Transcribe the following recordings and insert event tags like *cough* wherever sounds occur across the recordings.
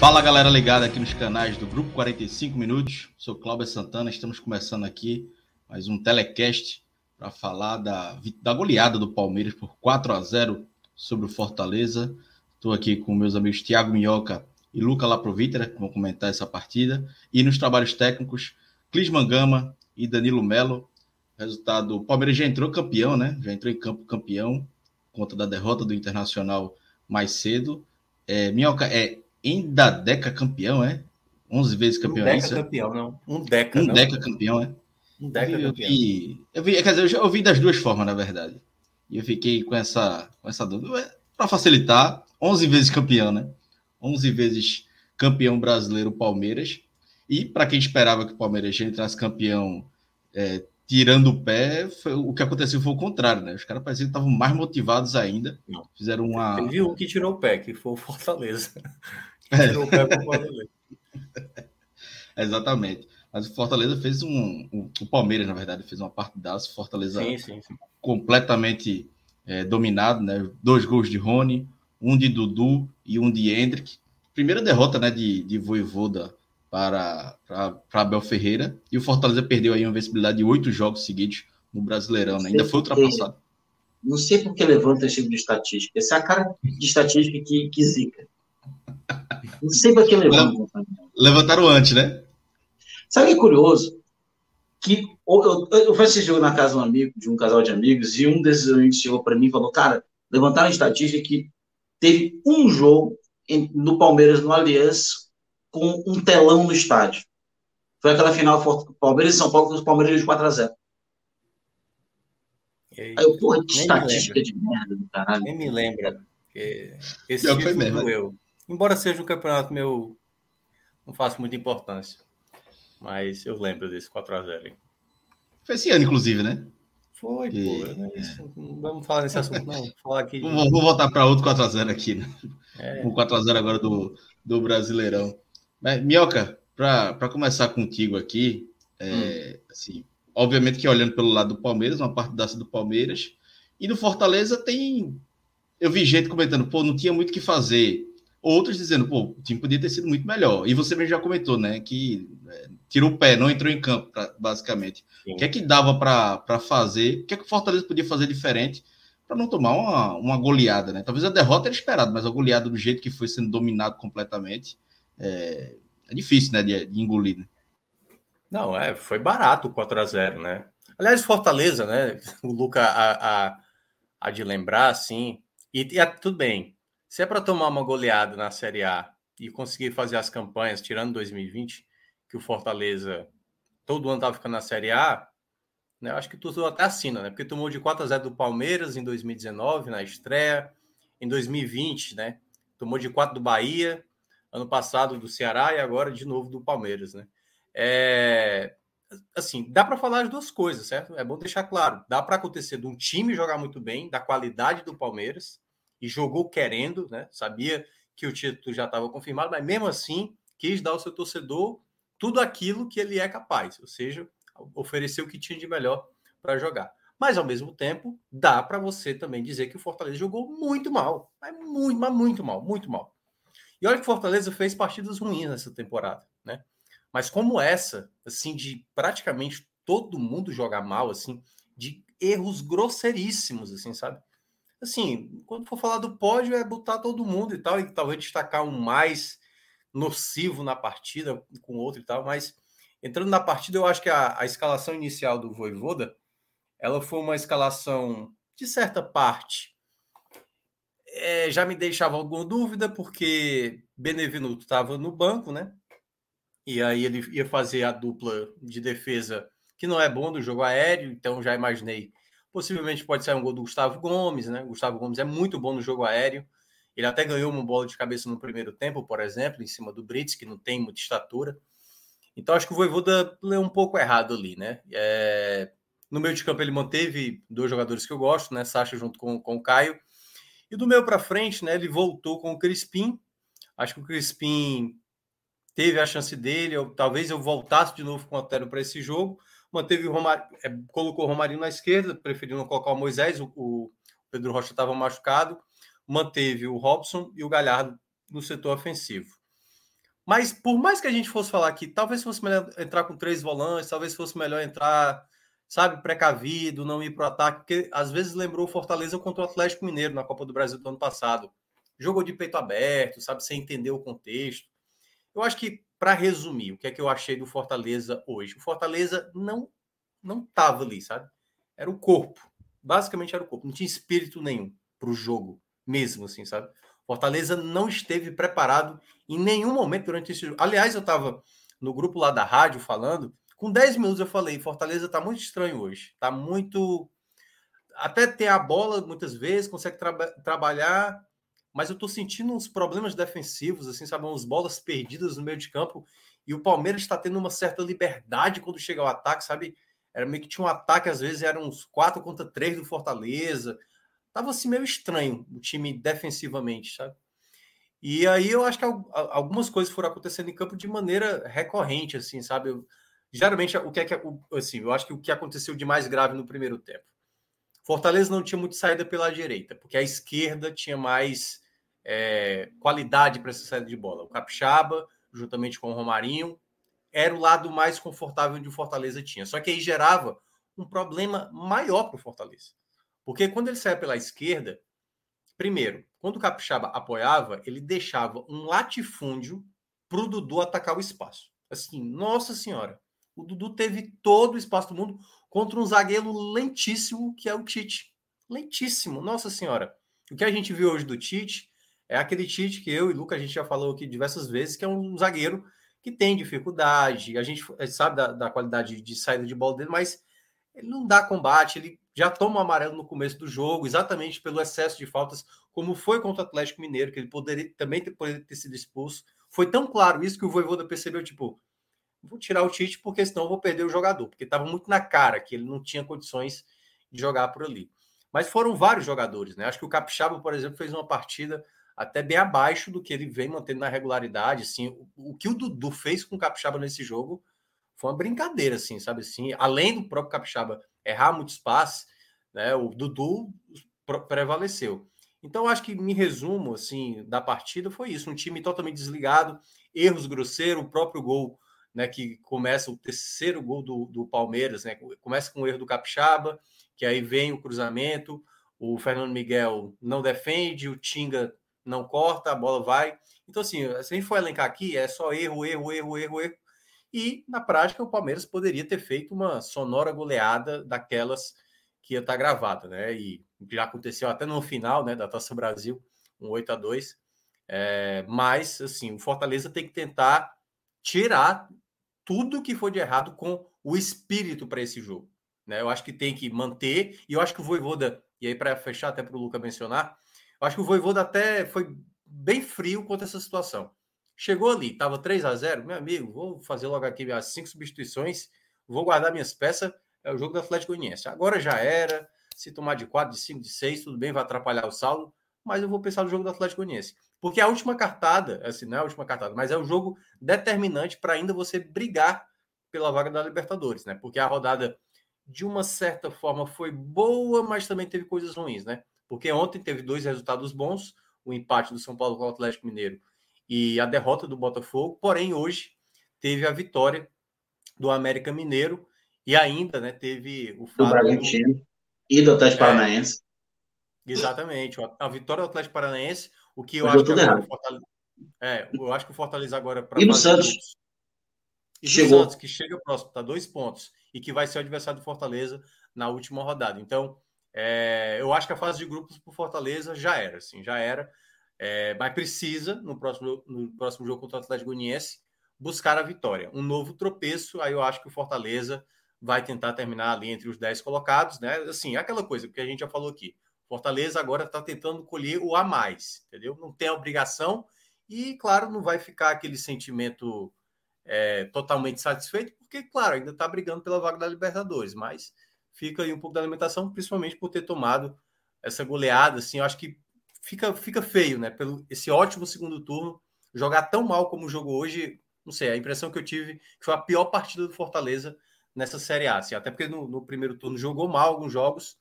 Fala galera ligada aqui nos canais do Grupo 45 Minutos. Sou Cláudio Santana, estamos começando aqui mais um telecast para falar da, da goleada do Palmeiras por 4 a 0 sobre o Fortaleza. Estou aqui com meus amigos Thiago Minhoca e Luca Laprovitera, que vão comentar essa partida. E nos trabalhos técnicos, Clisman Gama e Danilo Melo. Resultado, o Palmeiras já entrou campeão, né? Já entrou em campo campeão, conta da derrota do Internacional mais cedo. É, Minhoca, é ainda Deca campeão, é? 11 vezes campeão. Um Deca é campeão, não. Um Deca. Um não. Deca campeão, é? Um Deca eu campeão. vi, eu vi, quer dizer, eu já ouvi das duas formas, na verdade. E eu fiquei com essa, com essa dúvida. Para facilitar, 11 vezes campeão, né? 11 vezes campeão brasileiro Palmeiras. E para quem esperava que o Palmeiras entrasse campeão é, tirando o pé, foi, o que aconteceu foi o contrário, né? Os caras pareciam que estavam mais motivados ainda. Fizeram uma. Teve um que tirou o pé, que foi o Fortaleza. É. Tirou o pé pro Fortaleza. *laughs* Exatamente. Mas o Fortaleza fez um, um- O Palmeiras, na verdade, fez uma partidaça. O Fortaleza Sim, sim, sim. completamente é, dominado, né? Dois gols de Rony, um de Dudu e um de Hendrick. Primeira derrota, né, de, de Voivoda para, para, para Abel Ferreira. E o Fortaleza perdeu aí uma invencibilidade de oito jogos seguidos no Brasileirão, né? Ainda foi ultrapassado. Não sei por que levanta esse tipo de estatística. Essa é a cara de estatística que, que zica. Não sei por que levanta. Levantaram antes, né? Sabe o que é curioso? Que eu, eu, eu fui esse jogo na casa de um amigo, de um casal de amigos, e um desses amigos chegou para mim e falou: Cara, levantaram a estatística que teve um jogo em- no Palmeiras, no Aliança, com um telão no estádio. Foi aquela final Palmeiras e São Paulo, que os Palmeiras de 4x0. E aí, Aí eu, porra, que estatística de merda do caralho. nem me lembra. Esse foi título mesmo, doeu. Embora seja um campeonato meu, não faço muita importância. Mas eu lembro desse 4x0. aí. Foi esse ano, inclusive, né? Foi, E- pô. não é isso. Não vamos falar nesse assunto, não. Vou falar aqui. de- Vou, vou voltar para outro 4x0 aqui, né? É, o 4x0 agora do, do Brasileirão. Mas, Minhoca, para começar contigo aqui, é, assim, obviamente que olhando pelo lado do Palmeiras, uma partidaça do Palmeiras, e do Fortaleza tem. Eu vi gente comentando, pô, não tinha muito o que fazer. Outros dizendo, pô, o time podia ter sido muito melhor. E você mesmo já comentou, né, que é, tirou o pé, não entrou em campo, basicamente. Sim. O que é que dava para fazer? O que é que o Fortaleza podia fazer diferente para não tomar uma, uma goleada, né? Talvez a derrota era esperada, mas a goleada do jeito que foi sendo dominado completamente é, é difícil, né, de, de engolir. Né? Não, é, foi barato o 4x0, né? Aliás, Fortaleza, né? *laughs* O Luca há, há- há de lembrar, assim. E, e é tudo bem. Se é para tomar uma goleada na Série A e conseguir fazer as campanhas, tirando 2020, que o Fortaleza todo ano estava ficando na Série A, né? Acho que tudo até assina, né? Porque tomou de 4x0 do Palmeiras em 2019, na estreia. Em 2020, né? Tomou de 4 do Bahia, ano passado do Ceará e agora de novo do Palmeiras, né? É, assim, dá para falar as duas coisas, certo? É bom deixar claro. Dá para acontecer de um time jogar muito bem, da qualidade do Palmeiras, e jogou querendo, né? Sabia que o título já estava confirmado, mas mesmo assim quis dar ao seu torcedor tudo aquilo que ele é capaz, ou seja, oferecer o que tinha de melhor para jogar. Mas ao mesmo tempo, dá para você também dizer que o Fortaleza jogou muito mal, mas muito, mas muito mal, muito mal. E olha que o Fortaleza fez partidas ruins nessa temporada, né? Mas como essa, assim, de praticamente todo mundo jogar mal, assim, de erros grosseiríssimos, assim, sabe? Assim, quando for falar do pódio, é botar todo mundo e tal, e talvez destacar um mais nocivo na partida com outro e tal, mas entrando na partida, eu acho que a, a escalação inicial do Voivoda, ela foi uma escalação de certa parte, é, já me deixava alguma dúvida, porque Benevenuto estava no banco, né? E aí ele ia fazer a dupla de defesa, que não é bom do jogo aéreo, então já imaginei. Possivelmente pode ser um gol do Gustavo Gomes, né? Gustavo Gomes é muito bom no jogo aéreo. Ele até ganhou uma bola de cabeça no primeiro tempo, por exemplo, em cima do Brits, que não tem muita estatura. Então acho que o Voivoda leu um pouco errado ali, né? É... No meio de campo ele manteve dois jogadores que eu gosto, né? Sacha junto com, com o Caio. E do meio para frente, né? Ele voltou com o Crispim. Acho que o Crispim teve a chance dele. Talvez eu voltasse de novo com o Otero para esse jogo. Manteve o Romário, é, colocou o Romarinho na esquerda, preferindo colocar o Moisés. O, o Pedro Rocha estava machucado. Manteve o Robson e o Galhardo no setor ofensivo. Mas por mais que a gente fosse falar que talvez fosse melhor entrar com três volantes, talvez fosse melhor entrar sabe, precavido, não ir para o ataque, porque às vezes lembrou o Fortaleza contra o Atlético Mineiro na Copa do Brasil do ano passado. Jogou de peito aberto, sabe, sem entender o contexto. Eu acho que, para resumir, o que é que eu achei do Fortaleza hoje? O Fortaleza não não estava ali, sabe? Era o corpo. Basicamente era o corpo. Não tinha espírito nenhum para o jogo, mesmo assim, sabe? Fortaleza não esteve preparado em nenhum momento durante esse jogo. Aliás, eu estava no grupo lá da rádio falando com 10 minutos eu falei, Fortaleza está muito estranho hoje. Está muito. Até tem a bola muitas vezes, consegue tra trabalhar, mas eu estou sentindo uns problemas defensivos, assim, sabe? Umas bolas perdidas no meio de campo. E o Palmeiras está tendo uma certa liberdade quando chega ao ataque, sabe? Era meio que tinha um ataque, às vezes eram uns 4 contra 3 do Fortaleza. Tava assim meio estranho o time defensivamente, sabe? E aí eu acho que algumas coisas foram acontecendo em campo de maneira recorrente, assim, sabe? Eu, Geralmente, o que é que assim, eu acho que o que aconteceu de mais grave no primeiro tempo. Fortaleza não tinha muito saída pela direita, porque a esquerda tinha mais é, qualidade para essa saída de bola. O Capixaba, juntamente com o Romarinho, era o lado mais confortável onde o Fortaleza tinha. Só que aí gerava um problema maior para o Fortaleza. Porque quando ele saia pela esquerda, primeiro, quando o Capixaba apoiava, ele deixava um latifúndio para o Dudu atacar o espaço. Assim, nossa senhora. O Dudu teve todo o espaço do mundo contra um zagueiro lentíssimo, que é o Tite. Lentíssimo, nossa senhora. O que a gente viu hoje do Tite é aquele Tite que eu e Luca a gente já falou aqui diversas vezes, que é um zagueiro que tem dificuldade. A gente sabe da, da qualidade de saída de bola dele, mas ele não dá combate, ele já toma o amarelo no começo do jogo, exatamente pelo excesso de faltas, como foi contra o Atlético Mineiro, que ele poderia também ter, poderia ter sido expulso. Foi tão claro isso que o Voivoda percebeu, tipo, vou tirar o Tite porque senão vou perder o jogador, porque estava muito na cara que ele não tinha condições de jogar por ali. Mas foram vários jogadores, né? Acho que o Capixaba, por exemplo, fez uma partida até bem abaixo do que ele vem mantendo na regularidade, assim, o, o que o Dudu fez com o Capixaba nesse jogo foi uma brincadeira, assim, sabe assim, além do próprio Capixaba errar muitos passes, né, o Dudu prevaleceu. Então, acho que me resumo, assim, da partida foi isso, um time totalmente desligado, erros grosseiros, o próprio gol né, que começa o terceiro gol do, do Palmeiras, né, começa com o erro do Capixaba, que aí vem o cruzamento, o Fernando Miguel não defende, o Tinga não corta, a bola vai. Então, assim, se a gente for elencar aqui, é só erro, erro, erro, erro, erro. E, na prática, o Palmeiras poderia ter feito uma sonora goleada daquelas que ia estar gravada, né? E já aconteceu até no final né, da Taça Brasil, um 8 a 2 é, Mas, assim, o Fortaleza tem que tentar tirar tudo que foi de errado com o espírito para esse jogo. Né? Eu acho que tem que manter, e eu acho que o Voivoda, e aí para fechar até para o Luca mencionar, eu acho que o Voivoda até foi bem frio quanto a essa situação. Chegou ali, estava 3 a 0 meu amigo, vou fazer logo aqui as cinco substituições, vou guardar minhas peças, é o jogo do Atlético Goianiense. Agora já era, se tomar de 4, de 5, de 6, tudo bem, vai atrapalhar o saldo, mas eu vou pensar no jogo do Atlético Goianiense. Porque a última cartada, assim, não é a última cartada, mas é o jogo determinante para ainda você brigar pela vaga da Libertadores, né? Porque a rodada, de uma certa forma, foi boa, mas também teve coisas ruins, né? Porque ontem teve dois resultados bons, o empate do São Paulo com o Atlético Mineiro e a derrota do Botafogo, porém hoje teve a vitória do América Mineiro e ainda, né, teve o do Bragantino e do Atlético é, Paranaense. Exatamente, a vitória do Atlético Paranaense o que eu acho que agora Fortaleza, é, eu acho que o Fortaleza agora para E no Santos. E Chegou. Santos, que chega próximo, tá dois pontos e que vai ser o adversário do Fortaleza na última rodada. Então, É, eu acho que a fase de grupos por Fortaleza já era, assim, já era. É, mas precisa, no próximo, no próximo jogo contra o Atlético Goianiense, buscar a vitória. Um novo tropeço, aí eu acho que o Fortaleza vai tentar terminar ali entre os 10 colocados, né? Assim, aquela coisa que a gente já falou aqui. Fortaleza agora está tentando colher o a mais, entendeu? Não tem a obrigação e, claro, não vai ficar aquele sentimento é, totalmente satisfeito, porque, claro, ainda está brigando pela vaga da Libertadores, mas fica aí um pouco da alimentação, principalmente por ter tomado essa goleada, assim, eu acho que fica, fica feio, né? Pelo esse ótimo segundo turno, jogar tão mal como jogou hoje, não sei, a impressão que eu tive que foi a pior partida do Fortaleza nessa Série A, assim, até porque no, no primeiro turno jogou mal alguns jogos,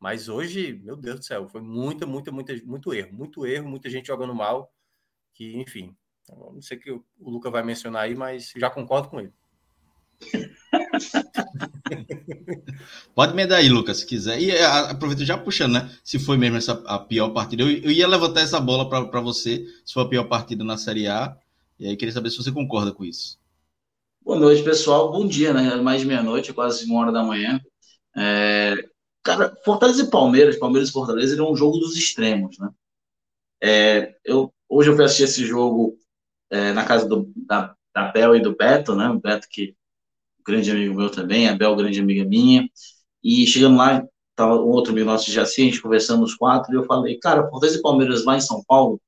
mas hoje, meu Deus do céu, foi muita, muita, muita, muito erro, muito erro, muita gente jogando mal, que, enfim, não sei o que o Luca vai mencionar aí, mas já concordo com ele. *laughs* Pode me dar aí, Lucas, se quiser. E aproveita já puxando, né? Se foi mesmo essa a pior partida. Eu, eu ia levantar essa bola para você, se foi a pior partida na Série A. E aí queria saber se você concorda com isso. Boa noite, pessoal. Bom dia, né? Mais de meia-noite, quase uma hora da manhã. É... Cara, Fortaleza e Palmeiras, Palmeiras e Fortaleza, ele é um jogo dos extremos, né? É... Eu, hoje eu fui assistir esse jogo é, na casa do, da, da Bel e do Beto, né? O Beto que grande amigo meu também, a Bel, grande amiga minha. E chegando lá, tava um outro amigo nosso de Jaci, a gente conversando os quatro, e eu falei, cara, Fortaleza e Palmeiras lá em São Paulo,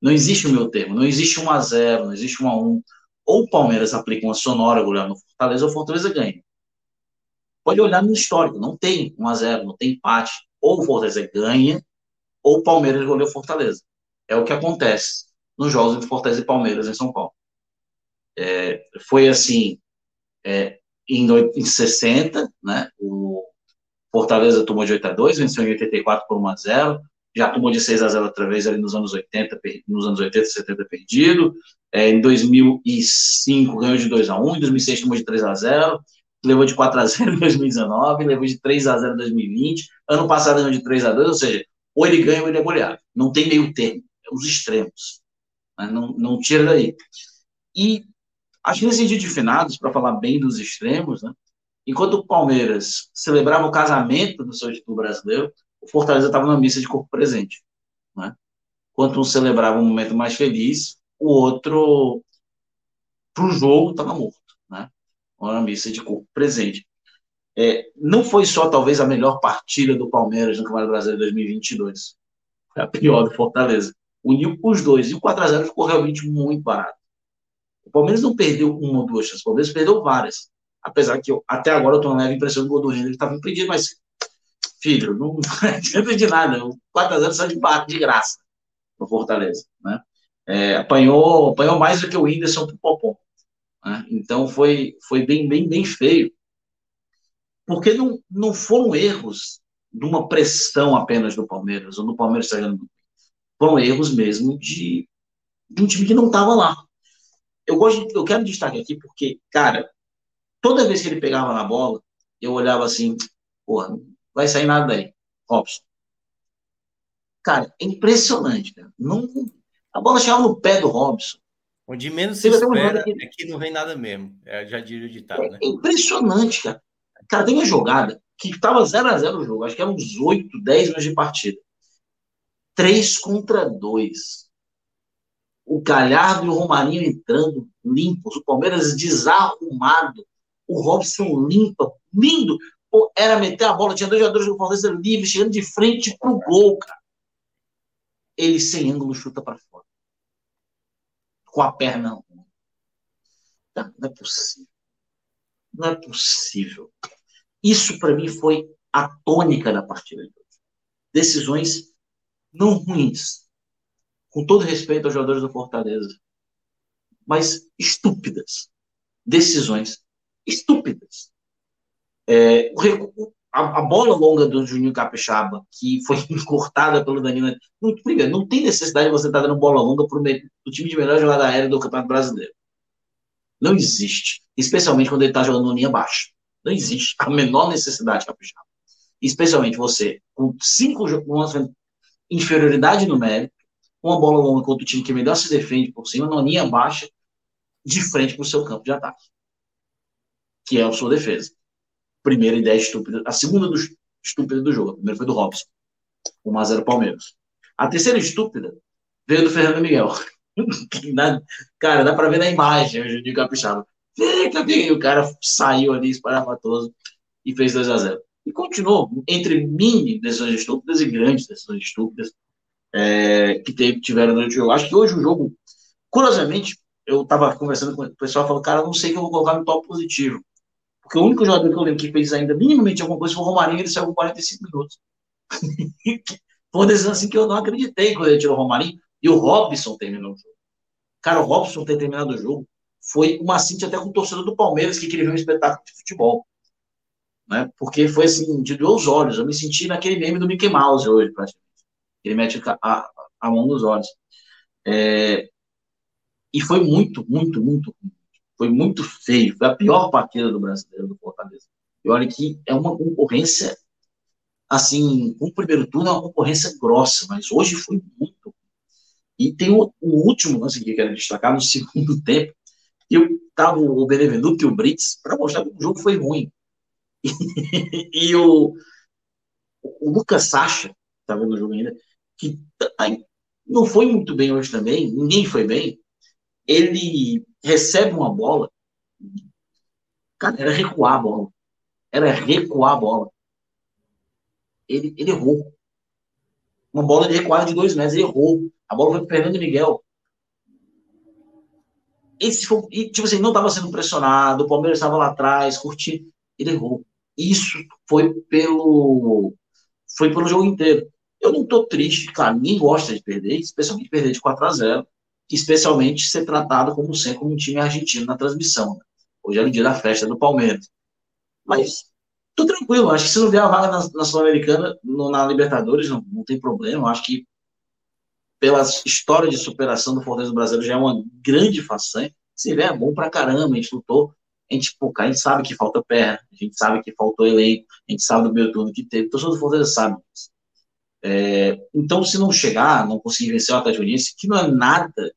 não existe o meu termo, não existe um a 0 não existe um a 1 Ou o Palmeiras aplica uma sonora goleada no Fortaleza, ou o Fortaleza ganha. Pode olhar no histórico, não tem 1 a 0 não tem empate. Ou o Fortaleza ganha, ou o Palmeiras goleia o Fortaleza. É o que acontece nos jogos entre Fortaleza e Palmeiras em São Paulo. É, foi assim, é, em, em 60, né, o Fortaleza tomou de 8 a 2, venceu em 84 por 1 a 0, já tomou de 6 a 0 outra vez ali nos anos 80, nos anos 80 e 70 perdido. É, em 2005 ganhou de 2 a 1, em 2006 tomou de 3 a 0, levou de 4 a 0 em 2019, levou de 3 a 0 em 2020, ano passado ganhou de 3 a 2, ou seja, ou ele ganha ou ele é goleado. Não tem meio termo, é os extremos. Não, não tira daí. E Acho que nesse dia de finados, para falar bem dos extremos, né, enquanto o Palmeiras celebrava o casamento do seu título brasileiro, o Fortaleza estava na missa de corpo presente. Né? Enquanto um celebrava um momento mais feliz, o outro, para o jogo, estava morto. Uma missa de corpo presente. É, não foi só, talvez, a melhor partida do Palmeiras no Campeonato Brasileiro 2022. Foi a pior do Fortaleza. Uniu os dois. E o 4x0 ficou realmente muito barato. O Palmeiras não perdeu uma ou duas chances, o Palmeiras perdeu várias. Apesar que eu, até agora eu estou na leve impressão do gol do Henrique estava impedido, mas, filho, não, *laughs* adianta de nada. O 4x0 sai de bate de graça no Fortaleza. Né? É, apanhou, apanhou mais do que o Whindersson pro Popom. Né? Então foi, foi bem, bem, bem feio. Porque não, não foram erros de uma pressão apenas do Palmeiras, ou do Palmeiras jogando. Foram erros mesmo de, de um time que não estava lá eu gosto, eu quero destaque aqui porque, cara, toda vez que ele pegava na bola, eu olhava assim, porra, não vai sair nada daí, Robson. Cara, é impressionante, cara. Não, a bola chegava no pé do Robson. Onde menos se espera que... é que não vem nada mesmo. É, já diria o ditado, é, né? É impressionante, cara. Cara, tem uma jogada que estava 0x0 o jogo, acho que era uns 8, 10 minutos de partida. 3 contra 2 o Galhardo e o Romarinho entrando limpos, o Palmeiras desarrumado, o Robson limpa, lindo. Pô, era meter a bola, tinha dois jogadores do Palmeiras livres, chegando de frente pro gol, cara. Ele sem ângulo chuta para fora. Com a perna. Não, não é possível. Não é possível. Isso para mim foi a tônica da partida de hoje. Decisões não ruins, com todo respeito aos jogadores do Fortaleza, mas estúpidas. Decisões estúpidas. É, o, a, a, bola longa do Juninho Capixaba, que foi *laughs* cortada pelo Danilo. Não, primeiro, não tem necessidade de você estar dando bola longa para o time de melhor jogada aérea do Campeonato Brasileiro. Não existe. Especialmente quando ele está jogando linha baixa. Não existe a menor necessidade, Capixaba. Especialmente você, com cinco jogos, inferioridade numérica, uma bola longa contra o time que melhor se defende por cima, na linha baixa, de frente para o seu campo de ataque, que é a sua defesa. Primeira ideia estúpida. A segunda dos estúpida do jogo. A primeira foi do Robson. 1x0 Palmeiras. A terceira estúpida veio do Fernando Miguel. *laughs* cara, dá pra ver na imagem o Juninho Capixaba. E o cara saiu ali esparafatoso e fez 2x0. E continuou entre mini decisões estúpidas e grandes decisões estúpidas é, que teve, tiveram durante o jogo. Acho que hoje o jogo, curiosamente, eu estava conversando com o pessoal falou, cara, não sei que eu vou colocar no top positivo. Porque o único jogador que eu lembro que fez ainda minimamente alguma coisa foi o Romarinho, ele saiu com 45 minutos. *laughs* foi decisão assim que eu não acreditei quando ele tirou o Romarinho. E o Robson terminou o jogo. Cara, o Robson ter terminado o jogo foi uma cinta até com o torcedor do Palmeiras que queria ver um espetáculo de futebol. Né? Porque foi assim, de dois olhos. Eu me senti naquele meme do Mickey Mouse hoje, praticamente. Ele mete a, a mão nos olhos. É, e foi muito, muito, muito Foi muito feio. Foi a pior partida do brasileiro do Fortaleza. E olha que é uma concorrência, assim, o primeiro turno é uma concorrência grossa, mas hoje foi muito. E tem o, o último lance que eu quero destacar no segundo *laughs* tempo, eu tava o Benevenuto e o Brits para mostrar que o jogo foi ruim. E, *laughs* e o, o Lucas Sacha, tá vendo o jogo ainda, que não foi muito bem hoje também, ninguém foi bem, ele recebe uma bola, cara, era recuar a bola. Era recuar a bola. Ele, ele errou. Uma bola de recuada de dois metros, ele errou. A bola foi para Fernando Miguel. Esse foi, e, tipo assim, não estava sendo pressionado, o Palmeiras estava lá atrás, curtindo. Ele errou. Isso foi pelo foi pelo jogo inteiro. Eu não estou triste, claro, ninguém gosta de perder, especialmente perder de 4 a 0 especialmente ser tratado como sempre como um time argentino na transmissão. Né? Hoje é o dia da festa do Palmeiras. Mas tô tranquilo, acho que se não vier a vaga na, na Sul-Americana, na Libertadores, não, não tem problema. Acho que pela história de superação do Fortaleza Brasil já é uma grande façanha. Se vier, é bom pra caramba, a gente lutou. A gente, pô, a gente sabe que falta perna, a gente sabe que faltou elenco, a gente sabe do meu turno que teve, todo do Fortaleza sabe disso. É, então, se não chegar, não conseguir vencer o Atlético Goianiense, que não é nada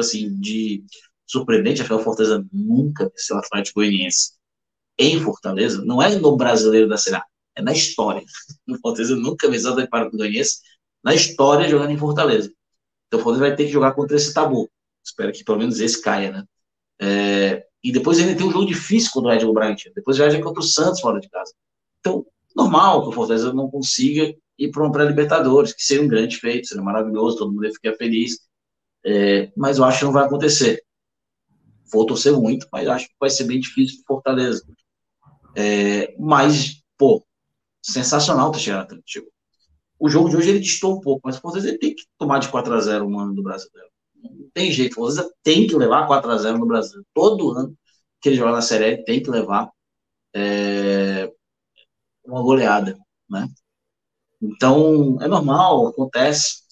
assim, de surpreendente, afinal, Fortaleza nunca venceu o Atlético Goianiense em Fortaleza, não é no brasileiro da Série A, é na história. *laughs* O Fortaleza nunca venceu o Atlético Goianiense na história jogando em Fortaleza. Então o Fortaleza vai ter que jogar contra esse tabu. Espero que pelo menos esse caia, né? É, e depois ainda tem um jogo difícil contra o Red Bull Bragantino. Depois viaja contra o Santos fora de casa. Então, normal que o Fortaleza não consiga ir para um pré-libertadores, que seria um grande feito, seria maravilhoso, todo mundo ia ficar feliz. É, mas eu acho que não vai acontecer. Vou torcer muito, mas acho que vai ser bem difícil para Fortaleza. É, mas, pô, sensacional ter chegado Atlético. O jogo de hoje ele distou um pouco, mas o Fortaleza tem que tomar de 4 a 0 um ano do brasileiro. Não tem jeito, o Fortaleza tem que levar 4 a 0 no Brasil. Todo ano que ele joga na Série tem que levar é, uma goleada, né? Então, é normal, acontece.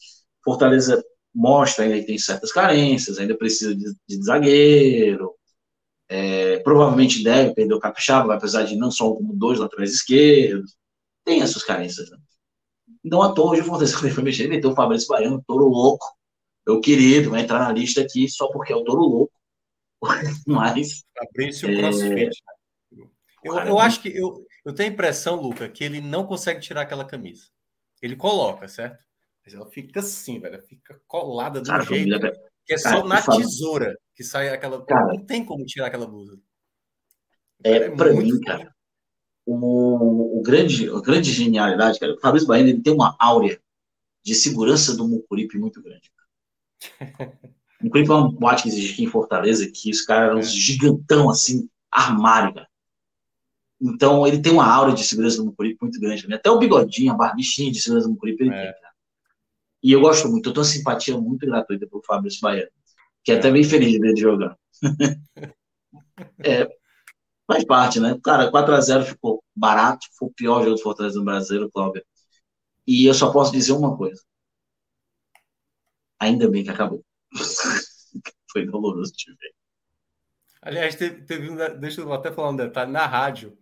Fortaleza mostra ainda que tem certas carências, ainda precisa de, de zagueiro, é, provavelmente deve perder o Capixaba, apesar de não só como dois laterais esquerdos, tem essas carências. Né? Não à toa, hoje o Fortaleza foi mexer, meteu o Fabrício Baiano, touro louco, meu querido, vai entrar na lista aqui só porque é o touro louco, *laughs* mas... Fabrício é... CrossFit. Eu, eu acho que, eu, eu tenho a impressão, Luca, que ele não consegue tirar aquela camisa. Ele coloca, certo? Mas ela fica assim, velho. Fica colada do cara, jeito família, que é só cara, na tesoura que sai aquela. Cara, não tem como tirar aquela blusa. É, é para mim, cara. O, o, grande, a grande genialidade, cara, o Fabrício Bahia ele tem uma áurea de segurança do Mucuripe muito grande. o *laughs* Mucuripe é um boate que existe aqui em Fortaleza, que os caras eram uns gigantão, assim, armário, cara. Então, ele tem uma aura de segurança do Mucuripe muito grande. Né? Até o bigodinho, a barbichinha de segurança do Mucuripe, ele é. tem, cara. E eu gosto muito, eu tenho uma simpatia muito gratuita pelo Fabrício Baiano, que é até bem feliz de ver ele jogando. *laughs* é, faz parte, né? Cara, 4x0 ficou barato, foi o pior jogo do Fortaleza no Brasileiro, Cláudio. E eu só posso dizer uma coisa. Ainda bem que acabou. *laughs* foi doloroso de ver. Aliás, teve, teve um, deixa eu até falar um detalhe, na rádio,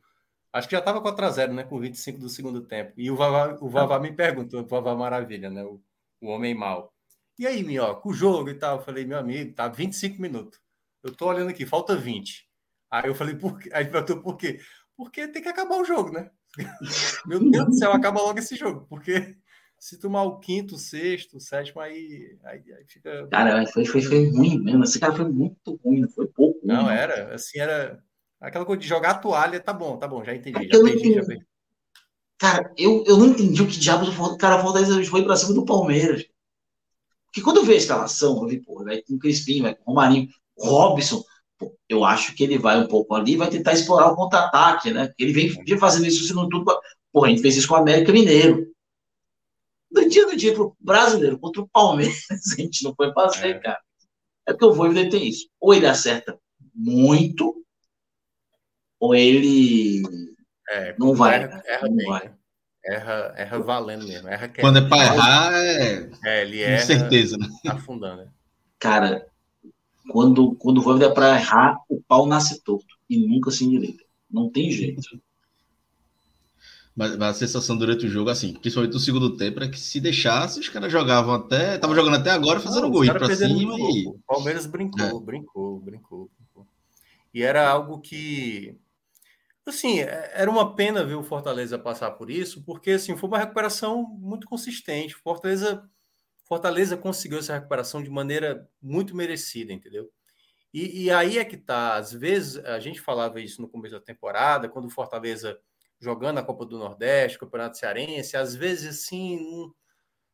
acho que já estava 4x0, né, com 25 do segundo tempo, e o Vavá, o Vavá me perguntou, o Vavá Maravilha, né, o, o homem mal. E aí, Minhoca, o jogo e tal? Eu falei, meu amigo, tá 25 minutos. Eu tô olhando aqui, falta 20. Aí eu falei, por quê? Aí ele perguntou por quê? Porque tem que acabar o jogo, né? *laughs* Meu Deus do céu, acaba logo esse jogo, porque se tomar o quinto, o sexto, o sétimo, aí, aí, aí fica. Cara, foi, foi, foi ruim mesmo. Esse cara foi muito ruim, foi pouco. Não, ruim. era, assim, era aquela coisa de jogar a toalha, tá bom, tá bom, já entendi, já perdi, já perdi. Cara, eu, eu não entendi o que diabos o cara Fortaleza foi pra cima do Palmeiras. Porque quando eu vi a escalação, eu vi, pô, vai com o Crispim, vai com o Romarinho, o Robson, pô, eu acho que ele vai um pouco ali vai tentar explorar o contra-ataque, né? Ele vem, fazendo isso no segundo turno. Pô, a gente fez isso com o América Mineiro. Do dia do dia pro brasileiro contra o Palmeiras, *laughs* a gente não foi fazer, é. cara. É porque o Voivoda tem isso. Ou ele acerta muito, ou ele é, não vai. Erra, erra não bem, vai. Erra, erra valendo mesmo. Erra Quando é para errar, é. É, ele erra. Com certeza, né? Afundando. Né? Cara, quando, quando o Voivoda é para errar, o pau nasce torto e nunca se endireita. Não tem jeito. Mas, mas, a sensação durante o jogo, assim, principalmente no segundo tempo, é que se deixasse, os caras jogavam até. Estavam jogando até agora fazendo não, gol para cima. E... O Palmeiras brincou, é. brincou, brincou, brincou. E era algo que Assim, é, era uma pena ver o Fortaleza passar por isso, porque assim, foi uma recuperação muito consistente. Fortaleza, Fortaleza conseguiu essa recuperação de maneira muito merecida, entendeu? E, e, aí é que tá. Às vezes a gente falava isso no começo da temporada, quando o Fortaleza jogando a Copa do Nordeste, Campeonato Cearense, às vezes assim,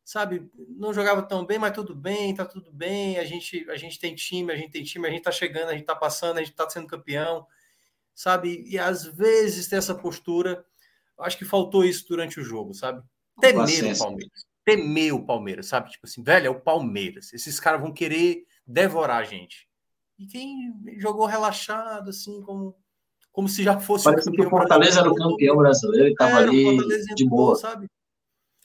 sabe, não jogava tão bem, mas tudo bem, tá tudo bem. A gente, a gente tem time, a gente tem time, a gente tá chegando, a gente tá passando, a gente tá sendo campeão sabe? E às vezes tem essa postura. Acho que faltou isso durante o jogo, sabe? Temer o Palmeiras. Temer o Palmeiras, sabe? Tipo assim, velho, é o Palmeiras. Esses caras vão querer devorar a gente. E quem jogou relaxado, assim, como, como se já fosse. Parece que o Fortaleza era o campeão brasileiro e estava ali de boa. Sabe?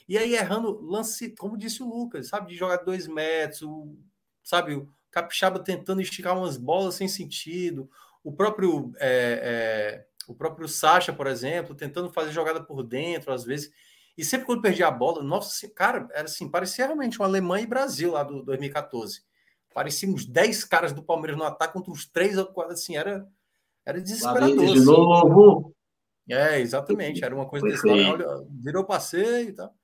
E aí errando lance, como disse o Lucas, sabe? De jogar dois metros, o, sabe? O Capixaba tentando esticar umas bolas sem sentido o próprio é, é, o próprio Sacha, por exemplo, tentando fazer jogada por dentro, às vezes. E sempre quando perdia a bola, nossa, cara, era assim, parecia realmente uma Alemanha e Brasil lá do 2014. Parecia uns 10 caras do Palmeiras no ataque contra uns 3 ou 4, assim, era, era desesperador. De assim. novo. É, exatamente, era uma coisa desse olha, virou passeio e tal.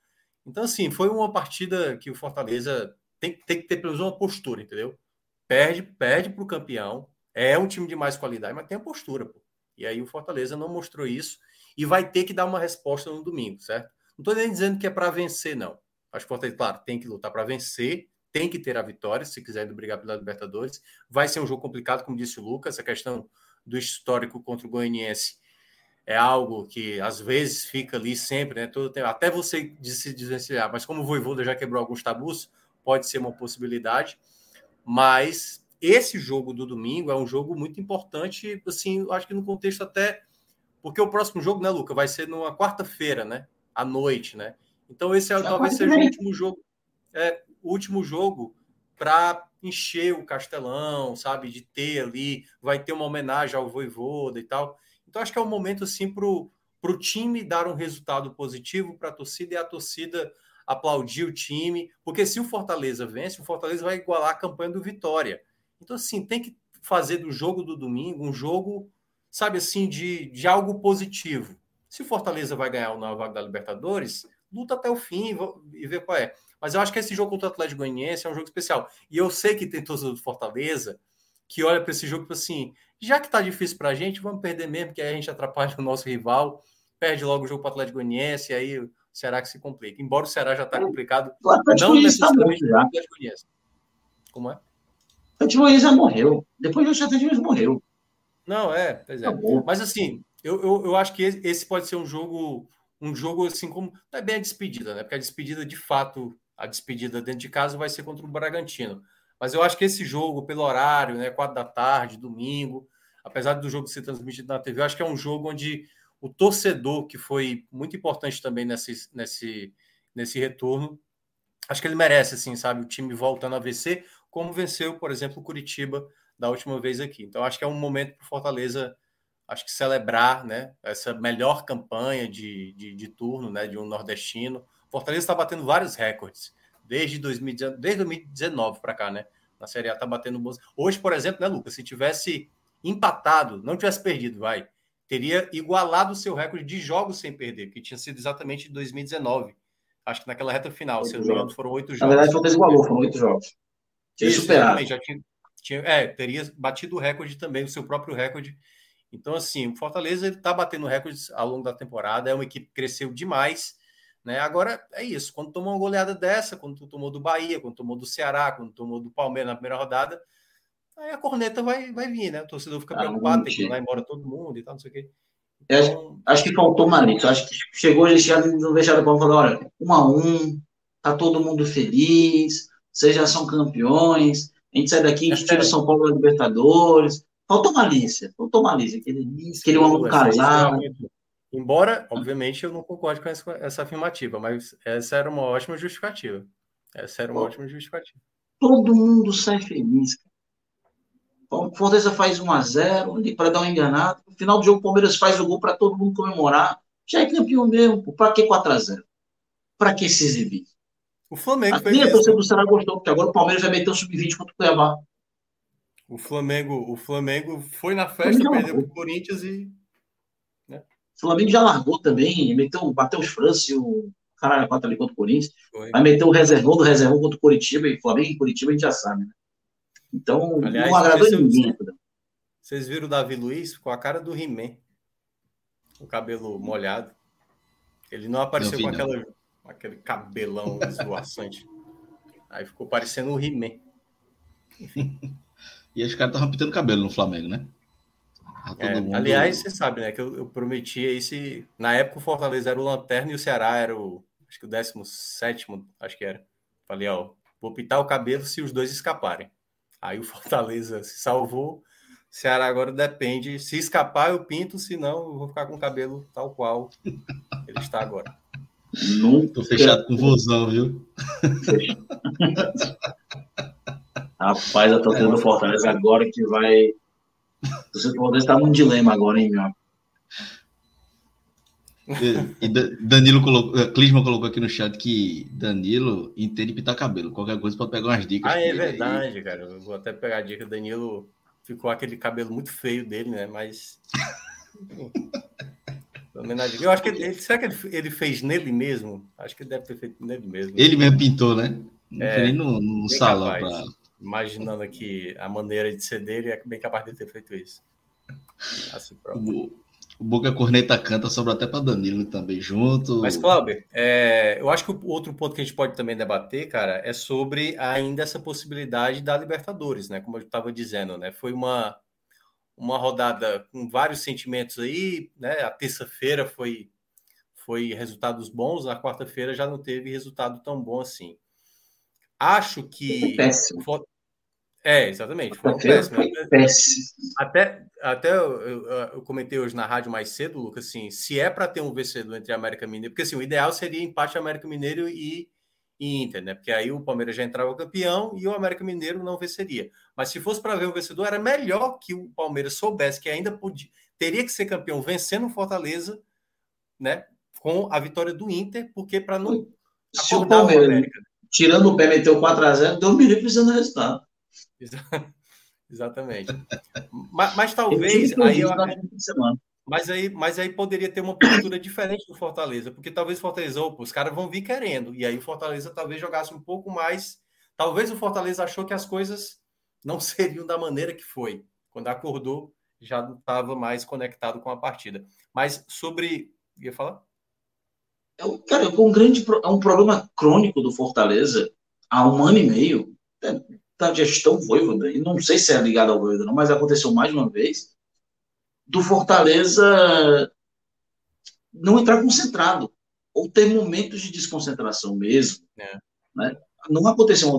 Então, assim, foi uma partida que o Fortaleza tem, tem que ter pelo menos uma postura, entendeu? Perde, perde para o campeão, é um time de mais qualidade, mas tem a postura, pô. E aí o Fortaleza não mostrou isso e vai ter que dar uma resposta no domingo, certo? Não estou nem dizendo que é para vencer, não. Acho que o Fortaleza, claro, tem que lutar para vencer, tem que ter a vitória, se quiser brigar pela Libertadores. Vai ser um jogo complicado, como disse o Lucas, a questão do histórico contra o Goianiense é algo que às vezes fica ali sempre, né? Todo tempo, até você se desvencilhar, mas como o Voivoda já quebrou alguns tabus, pode ser uma possibilidade, mas esse jogo do domingo é um jogo muito importante, assim, acho que no contexto até porque o próximo jogo, né, Luca, vai ser numa quarta-feira, né, à noite, né? Então esse é, talvez seja o último jogo, é, o último jogo para encher o Castelão, sabe, de ter ali, vai ter uma homenagem ao Voivoda e tal. Então acho que é um momento assim para o time dar um resultado positivo para a torcida e a torcida aplaudir o time, porque se o Fortaleza vence, o Fortaleza vai igualar a campanha do Vitória. Então, assim, tem que fazer do jogo do domingo um jogo, sabe assim, de, de algo positivo. Se o Fortaleza vai ganhar o Nova Vaga da Libertadores, luta até o fim e vê qual é. Mas eu acho que esse jogo contra o Atlético Goianiense é um jogo especial. E eu sei que tem torcedor do Fortaleza que olha para esse jogo e assim, já que tá difícil para a gente, vamos perder mesmo, porque aí a gente atrapalha o nosso rival, perde logo o jogo para o Atlético Goianiense, e aí o Ceará que se complica. Embora o Ceará já está complicado, não necessariamente o Atlético Goianiense. Como é? O Antônio já morreu. Depois do Atlético morreu. Não, é, pois é. Mas assim, eu, eu, eu acho que esse pode ser um jogo, um jogo assim como. Não é bem a despedida, né? Porque a despedida, de fato, a despedida dentro de casa vai ser contra o Bragantino. Mas eu acho que esse jogo, pelo horário, né? Quatro da tarde, domingo, apesar do jogo ser transmitido na TV, eu acho que é um jogo onde o torcedor, que foi muito importante também nesse, nesse, nesse retorno, acho que ele merece, assim, sabe? O time voltando a vencer como venceu, por exemplo, o Curitiba da última vez aqui. Então, acho que é um momento para o Fortaleza, acho que celebrar né, essa melhor campanha de, de, de turno né, de um nordestino. Fortaleza está batendo vários recordes desde, 2019, desde 2019 para cá, né? Na Série A está batendo bons. Hoje, por exemplo, né, Lucas? Se tivesse empatado, não tivesse perdido, vai, teria igualado o seu recorde de jogos sem perder, que tinha sido exatamente em 2019. Acho que naquela reta final, se eu não me engano, foram oito jogos. Na verdade, foi igualou, foram oito jogos. Tinha Isso, superado. Já tinha, tinha, é, teria batido o recorde também, o seu próprio recorde. Então, assim, o Fortaleza ele está batendo recordes ao longo da temporada, é uma equipe que cresceu demais. Né? Agora é isso. Quando tomou uma goleada dessa, quando tomou do Bahia, quando tomou do Ceará, quando tomou do Palmeiras na primeira rodada, aí a corneta vai, vai vir, né? O torcedor fica ah, preocupado, tem que mandar embora todo mundo e tal, não sei o quê. Então... Acho, acho, que faltou malícia. Acho que chegou eles já não deixaram para falar, olha, um a um, tá todo mundo feliz, vocês já são campeões, a gente sai daqui, a gente tira o São Paulo da Libertadores. Faltou malícia, faltou malícia. Aquele, aquele homem casado. Embora, obviamente, eu não concorde com essa, essa, afirmativa, mas essa era uma ótima justificativa. Essa era uma Pô, ótima justificativa. Todo mundo sai feliz. O Fortaleza faz 1 a 0 para dar uma enganada. No final do jogo, o Palmeiras faz o gol para todo mundo comemorar. Já é campeão mesmo. Para que 4 a 0 Para que se exibir? O Flamengo fez a torcida do Ceará gostou, porque agora o Palmeiras vai meter o sub-20 contra o Cuiabá. O Flamengo, o Flamengo foi na festa, perdeu para o Corinthians e. Né? O Flamengo já largou também, meteu, bateu os França e o caralho 4 ali contra o Corinthians. Foi. Vai meter o reservão do reservão contra o Curitiba e Flamengo e Curitiba a gente já sabe, né? Então, Aliás, não agradou ninguém. Vocês viram o Davi Luiz com a cara do He-Man, o cabelo molhado. Ele não apareceu não com aquela aquele cabelão *laughs* esvoaçante. Aí ficou parecendo o He-Man. *laughs* e os caras estavam pintando cabelo no Flamengo, né? É, mundo... Aliás, você sabe, né? Que eu, eu prometi esse. Na época o Fortaleza era o Lanterna e o Ceará era o. Acho que o 17, acho que era. Falei, ó, vou pintar o cabelo se os dois escaparem. Aí o Fortaleza se salvou. Ceará agora depende. Se escapar, eu pinto, se não, eu vou ficar com o cabelo tal qual ele está agora. Nunca. Tô fechado com vozão, viu? *laughs* Rapaz, a torcida é, do Fortaleza agora que vai. A torcida do Fortaleza tá num dilema agora, hein, meu? E, e Danilo colocou, eh, Clisman colocou aqui no chat que Danilo entende pintar cabelo. Qualquer coisa pode pegar umas dicas. Ah, é verdade, aí. cara. Eu vou até pegar a dica. Danilo ficou aquele cabelo muito feio dele, né? Mas. *laughs* Homenagem. Eu acho que ele, será que ele, ele, fez nele mesmo? Acho que ele deve ter feito nele mesmo. Ele mesmo pintou, né? Não é, foi nem no, no salão. Pra... Imaginando aqui a maneira de ser dele, é bem capaz de ter feito isso. Assim, o, o Boca Corneta canta, sobra até para Danilo também junto. Mas, Cláudio, é, eu acho que o outro ponto que a gente pode também debater, cara, é sobre ainda essa possibilidade da Libertadores, né? Como eu estava dizendo, né? Foi uma uma rodada com vários sentimentos aí, né? A terça-feira foi foi resultados bons, a quarta-feira já não teve resultado tão bom assim. Acho que péssimo. É, exatamente. Foi péssimo. péssimo. Até, até eu, eu, eu, comentei hoje na rádio mais cedo, Lucas, assim, se é para ter um vencedor entre América Mineiro, porque assim, o ideal seria empate América Mineiro e e Inter, né? Porque aí o Palmeiras já entrava campeão e o América Mineiro não venceria. Mas se fosse para ver um vencedor, era melhor que o Palmeiras soubesse que ainda podia, teria que ser campeão vencendo o Fortaleza, né? Com a vitória do Inter, porque para não. Se o Palmeiras, o tirando o pé, meteu 4x0, deu um milhão precisando do resultado. *laughs* Exatamente. mas, mas talvez. Aí eu, mas aí, mas aí poderia ter uma postura diferente do Fortaleza, porque talvez o Fortaleza, opa, os caras vão vir querendo, e aí o Fortaleza talvez jogasse um pouco mais. Talvez o Fortaleza achou que as coisas não *laughs* seriam da maneira que foi. Quando acordou, já não estava mais conectado com a partida. Mas sobre. Ia falar? É, cara, é um grande é um problema crônico do Fortaleza há um ano e meio é, da gestão Voivoda, e não sei se é ligado ao Voivoda, não, mas aconteceu mais uma vez do Fortaleza não entrar concentrado, ou ter momentos de desconcentração mesmo. É. Né? Não aconteceu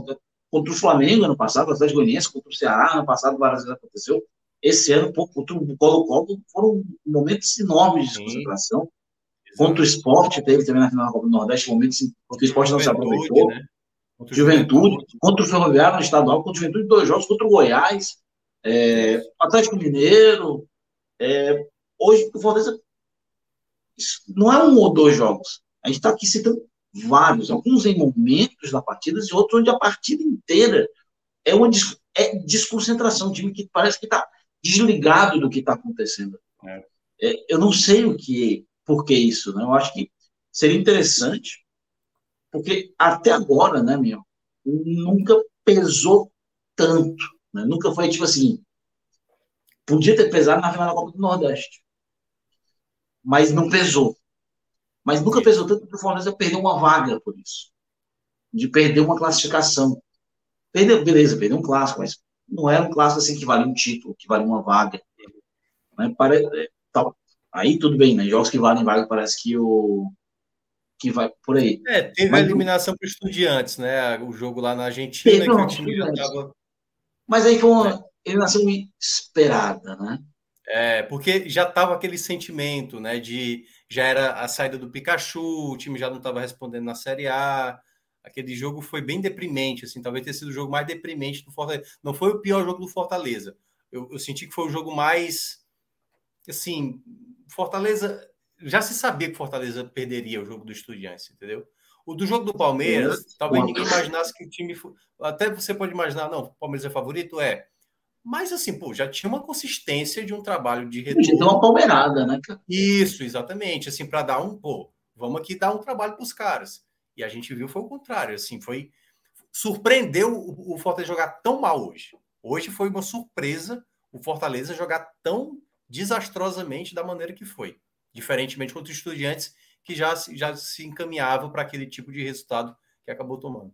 contra o Flamengo ano passado, Atlético Goianiense, contra o Ceará ano passado, várias vezes aconteceu. Esse ano, contra o Colo-Colo, foram momentos enormes de desconcentração. Sim. Contra o esporte, teve também na final da Copa do Nordeste momentos em que o esporte não se aproveitou. Né? Contra Juventude, Juventude, contra o Ferroviário no estadual, contra o Juventude, dois jogos, contra o Goiás, é, Atlético Mineiro, é, hoje, o Fortaleza não é um ou dois jogos. A gente está aqui citando vários, alguns em momentos da partida e outros onde a partida inteira é uma des é desconcentração. Um time que parece que está desligado do que está acontecendo. É. É, eu não sei o que, por que isso, né? Eu acho que seria interessante, porque até agora, né, meu, nunca pesou tanto, né? Nunca foi tipo assim, podia ter pesado na final da Copa do Nordeste, mas não pesou. Mas nunca pesou tanto que o Fortaleza perdeu uma vaga por isso, de perder uma classificação. Perdeu, beleza, perdeu um clássico, mas não era um clássico assim que vale um título, que vale uma vaga. Né? Para, é, tal. Aí tudo bem, né? Jogos que valem vaga parece que o que vai por aí. É, teve mas, a eliminação para estudiantes, né? O jogo lá na Argentina, que o time já tava... Mas aí foi uma. Eliminação esperada, né? É, porque já tava aquele sentimento, né? De já era a saída do Pikachu, o time já não estava respondendo na Série A, aquele jogo foi bem deprimente, assim, talvez tenha sido o jogo mais deprimente do Fortaleza. Não foi o pior jogo do Fortaleza. Eu, eu senti que foi o jogo mais, assim, Fortaleza já se sabia que Fortaleza perderia o jogo do Estudiantes, entendeu? O do jogo do Palmeiras, talvez ninguém imaginasse que o time, até você pode imaginar, não, o Palmeiras é favorito, é. Mas assim, pô, já tinha uma consistência de um trabalho de retorno. Podia uma palmeirada, né? Isso, exatamente, assim, para dar um, pô, vamos aqui dar um trabalho para os caras. E a gente viu foi o contrário, assim, foi surpreendeu o, Fortaleza jogar tão mal hoje. Hoje foi uma surpresa o Fortaleza jogar tão desastrosamente da maneira que foi, diferentemente contra os estudiantes que já, já se encaminhavam para aquele tipo de resultado que acabou tomando.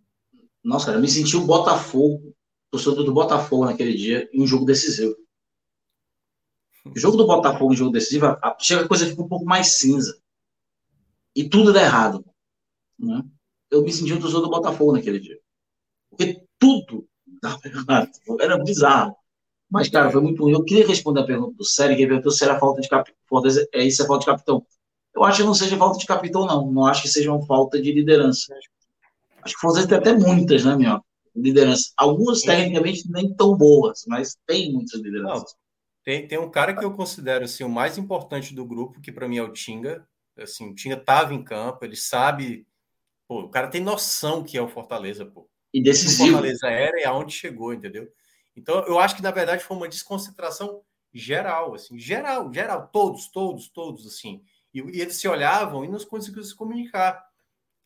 Nossa, cara, eu me senti o Botafogo, torcedor do Botafogo naquele dia, em um jogo decisivo. O jogo do Botafogo em jogo decisivo, chega a coisa fica um pouco mais cinza. E tudo dá errado. Né? eu me senti um torcedor do Botafogo naquele dia. Porque tudo *laughs* era bizarro. Mas, cara, foi muito ruim. Eu queria responder a pergunta do Série, que perguntou se era falta de capitão. É isso, é falta de capitão. Eu acho que não seja falta de capitão, não. Não acho que seja uma falta de liderança. Acho que Fortaleza tem até muitas, né, minha liderança. Algumas, tecnicamente, nem tão boas, mas tem muitas lideranças. Não, tem, tem um cara que eu considero assim, o mais importante do grupo, que para mim é o Tinga. Assim, o Tinga estava em campo, ele sabe Pô, o cara tem noção que é o Fortaleza, pô. E decisivo. O Fortaleza era e aonde chegou, entendeu? Então, eu acho que, na verdade, foi uma desconcentração geral, assim, geral, geral, todos, todos, todos, assim. E, e eles se olhavam e não conseguiam se comunicar.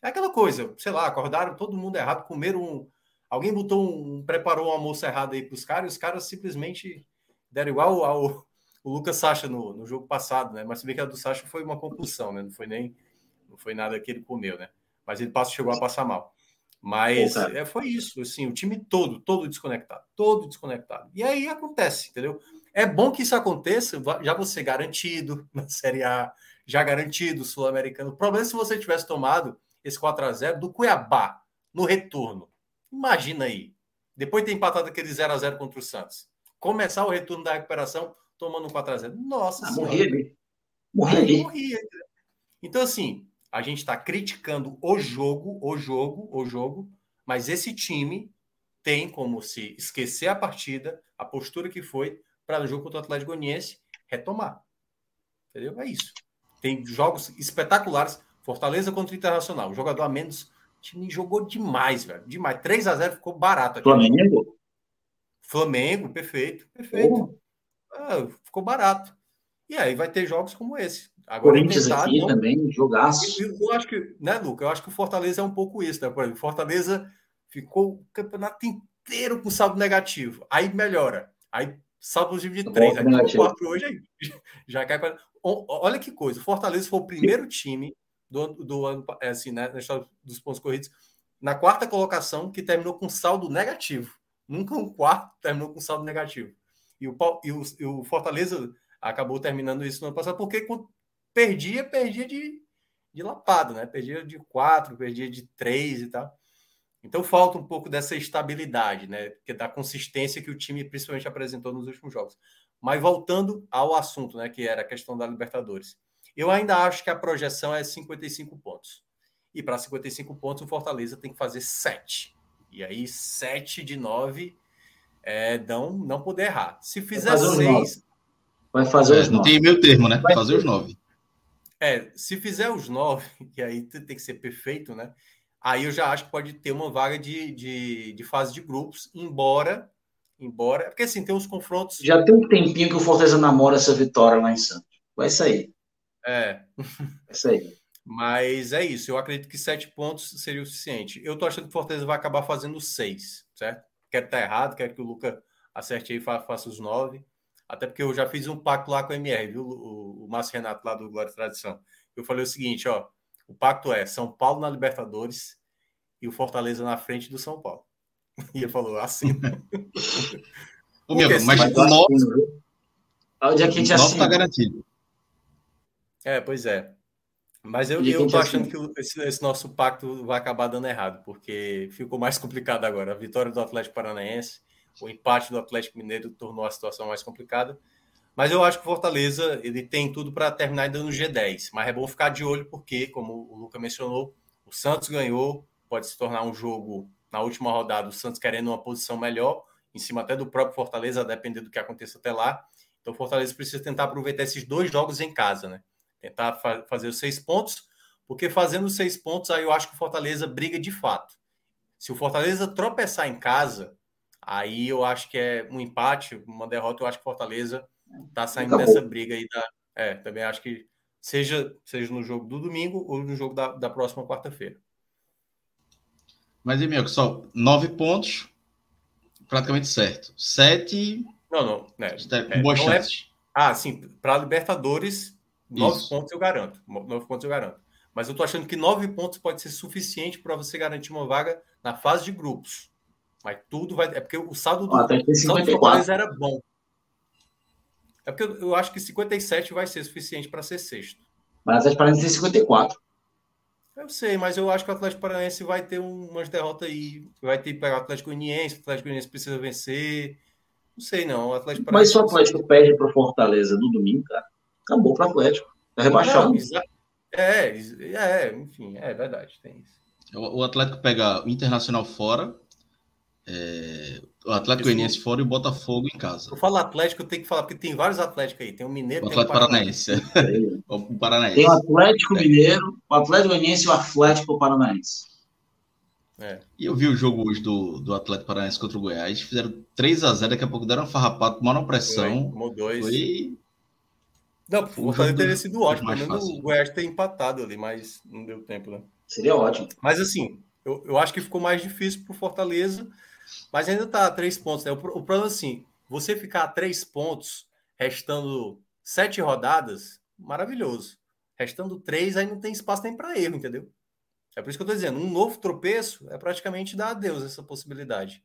É aquela coisa, sei lá, acordaram todo mundo errado, comeram um. Alguém botou um. preparou um almoço errado aí para os caras, e os caras simplesmente deram igual ao, o Lucas Sacha no, no jogo passado, né? Mas se bem que a do Sacha foi uma compulsão, né? Não foi nem. Não foi nada que ele comeu, né? mas ele passa, chegou a passar mal. Mas Pô, é, foi isso, assim, o time todo, todo desconectado, todo desconectado. E aí acontece, entendeu? É bom que isso aconteça, já você garantido *laughs* na Série A, já garantido Sul-Americano. O problema é se você tivesse tomado esse 4 a 0 do Cuiabá no retorno. Imagina aí. Depois de ter empatado aquele 0 a 0 contra o Santos. Começar o retorno da recuperação tomando um 4 a 0 Nossa ah, Morria ali. Morria ali. Então, assim, a gente está criticando o jogo, o jogo, o jogo, mas esse time tem como se esquecer a partida, a postura que foi para o jogo contra o Atlético Goianiense retomar. Entendeu? É isso. Tem jogos espetaculares. Fortaleza contra o Internacional. O jogador a menos. O time jogou demais, velho. Demais. 3 a 0 ficou barato. Aqui. Flamengo? Flamengo, perfeito. Perfeito. Ah, ficou barato. E aí vai ter jogos como esse. Agora, Corinthians tentar, aqui não... também, jogaço. Eu, eu, acho que, né, Luca? Eu acho que o Fortaleza é um pouco isso, né? Por exemplo, Fortaleza ficou o campeonato inteiro com saldo negativo. Aí melhora. Aí saldo positivo de três. Aí ficou quatro hoje, aí *laughs* já cai. Olha que coisa. O Fortaleza foi o primeiro time do, do ano, é assim, né, na história dos pontos corridos, na quarta colocação, que terminou com saldo negativo. Nunca um quarto terminou com saldo negativo. E o, e o, e o Fortaleza acabou terminando isso no ano passado, porque perdia, perdia de, de lapado, né? Perdia de quatro, perdia de três e tal. Então falta um pouco dessa estabilidade, né? Que da consistência que o time principalmente apresentou nos últimos jogos. Mas voltando ao assunto, né? Que era a questão da Libertadores. Eu ainda acho que a projeção é 55 pontos. E para 55 pontos, o Fortaleza tem que fazer 7. E aí, 7 de 9 é não, não poder errar. Se fizer 6. Vai fazer os 9. Não tem meio termo, né? Vai fazer os 9. É, se fizer os nove, *laughs* que aí tem que ser perfeito, né? Aí eu já acho que pode ter uma vaga de, de, de fase de grupos, embora. Embora. Porque assim, tem os confrontos. Já tem um tempinho que o Fortaleza namora essa vitória lá em Santos. vai sair. É. Vai sair. Mas é isso. Eu acredito que sete pontos seria o suficiente. Eu tô achando que o Fortaleza vai acabar fazendo seis, certo? Quero estar tá errado, quero que o Luca acerte aí e faça os nove. Até porque eu já fiz um pacto lá com o MR, viu? O, o Márcio Renato lá do Glória e Tradição. Eu falei o seguinte, ó. O pacto é São Paulo na Libertadores e o Fortaleza na frente do São Paulo. *laughs* E ele falou assim. *laughs* Ô, meu, mas o nosso. Onde é que a gente está garantido. É, pois é. Mas eu, eu tô achando que esse, esse, nosso pacto vai acabar dando errado, porque ficou mais complicado agora. A vitória do Atlético Paranaense, o empate do Atlético Mineiro tornou a situação mais complicada. Mas eu acho que o Fortaleza ele tem tudo para terminar ainda no G10. Mas é bom ficar de olho, porque, como o Luca mencionou, o Santos ganhou, pode se tornar um jogo na última rodada, o Santos querendo uma posição melhor, em cima até do próprio Fortaleza, a depender do que aconteça até lá. Então o Fortaleza precisa tentar aproveitar esses dois jogos em casa, né? Tentar fa fazer os seis pontos, porque fazendo os seis pontos, aí eu acho que o Fortaleza briga de fato. Se o Fortaleza tropeçar em casa, aí eu acho que é um empate, uma derrota, eu acho que o Fortaleza tá saindo Acabou. dessa briga aí. Da, é, também acho que seja, seja no jogo do domingo ou no jogo da, da próxima quarta-feira. Mas, Emil, só nove pontos, praticamente certo. Sete. Não, não. Né, é, chances. É... Ah, sim. Para Libertadores, nove Isso. pontos eu garanto. Nove pontos eu garanto. Mas eu tô achando que nove pontos pode ser suficiente para você garantir uma vaga na fase de grupos. Mas tudo vai. É porque o saldo do, ah, o saldo do Fortaleza era bom. É porque eu, eu, acho que 57 vai ser suficiente para ser sexto. Mas o Atlético Paranaense tem 54. Eu sei, mas eu acho que o Atlético Paranaense vai ter umas derrotas aí. Vai ter que pegar o Atlético Goianiense, o Atlético Goianiense precisa vencer. Não sei, não. O Atlético Paranaense. Mas se o Atlético perde para o Fortaleza no domingo, cara, acabou para o Atlético. Tá rebaixado. Não, é, é, enfim, é verdade, tem isso. O Atlético pega o Internacional fora, é, o Atlético Goianiense fora e o Botafogo em casa. Eu falo Atlético, eu tenho que falar, porque tem vários Atléticos aí. Tem o Mineiro, o Atlético tem o Paranaense. *laughs* o Paranaense. Tem o Atlético é. Mineiro, o Atlético Goianiense e o Atlético Paranaense. É. E eu vi o jogo hoje do, do Atlético Paranaense contra o Goiás. Fizeram 3 a 0 daqui a pouco deram um farrapato, tomaram pressão. Foi, dois. Foi... Não, o Fortaleza teria sido ótimo. Pelo menos o Goiás ter empatado ali, mas não deu tempo, né? Seria ótimo. Mas assim, eu, eu acho que ficou mais difícil para o Fortaleza mas ainda está a três pontos. Né? O, o problema é assim: você ficar a três pontos, restando sete rodadas, maravilhoso. Restando três, aí não tem espaço nem para erro, entendeu? É por isso que eu estou dizendo: um novo tropeço é praticamente dar adeus essa possibilidade.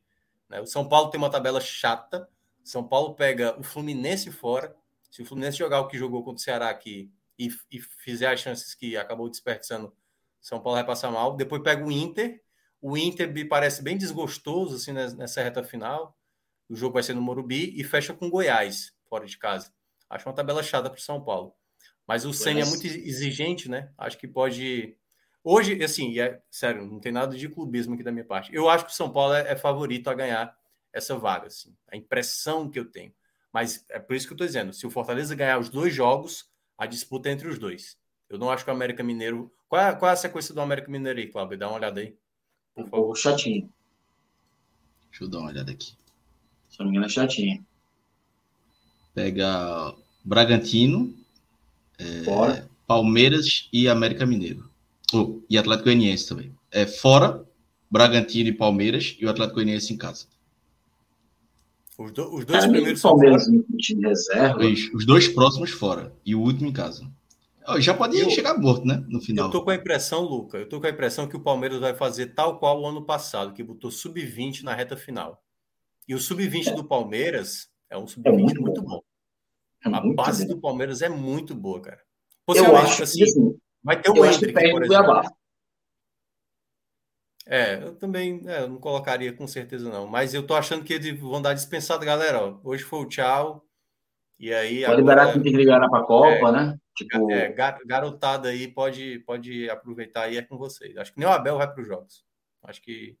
Né? O São Paulo tem uma tabela chata. São Paulo pega o Fluminense fora. Se o Fluminense jogar o que jogou contra o Ceará aqui e, e fizer as chances que acabou desperdiçando, São Paulo vai passar mal. Depois pega o Inter, o Inter me parece bem desgostoso assim nessa reta final. O jogo vai ser no Morumbi e fecha com Goiás, fora de casa. Acho uma tabela chata para o São Paulo. Mas o Senna é muito exigente, né? Acho que pode. Hoje, assim, é sério, não tem nada de clubismo aqui da minha parte. Eu acho que o São Paulo é, é favorito a ganhar essa vaga, assim. A impressão que eu tenho. Mas é por isso que eu estou dizendo: se o Fortaleza ganhar os dois jogos, a disputa é entre os dois. Eu não acho que o América Mineiro. Qual é, qual é a sequência do América Mineiro aí, Cláudio? Dá uma olhada aí. Por favor. Chatinho. Deixa eu dar uma olhada aqui. Se não me engano, é chatinho. Pega Bragantino, é, Palmeiras e América Mineiro. Oh, e Atlético Goianiense também. É fora, Bragantino e Palmeiras e o Atlético Goianiense em casa. Os, do, os dois Cara, primeiros são Palmeiras reserva. Os dois próximos fora e o último em casa. Já pode eu, chegar morto, né? No final. Eu tô com a impressão, Luca, eu tô com a impressão que o Palmeiras vai fazer tal qual o ano passado, que botou sub-20 na reta final. E o sub-20 do Palmeiras é um sub-20 é muito, muito, bom. É a muito base bom. do Palmeiras é muito boa, cara. eu acho assim, que assim, vai ter o Hendrick, por exemplo. É, eu também é, eu não colocaria com certeza não, mas eu tô achando que eles vão dar dispensado, galera. Ó, hoje foi o tchau. E aí Pode agora, liberar quem tem que liberar para a Copa, é, né? Tipo... É, garotada aí pode, pode aproveitar e é com vocês. Acho que nem o Abel vai para os jogos. Acho que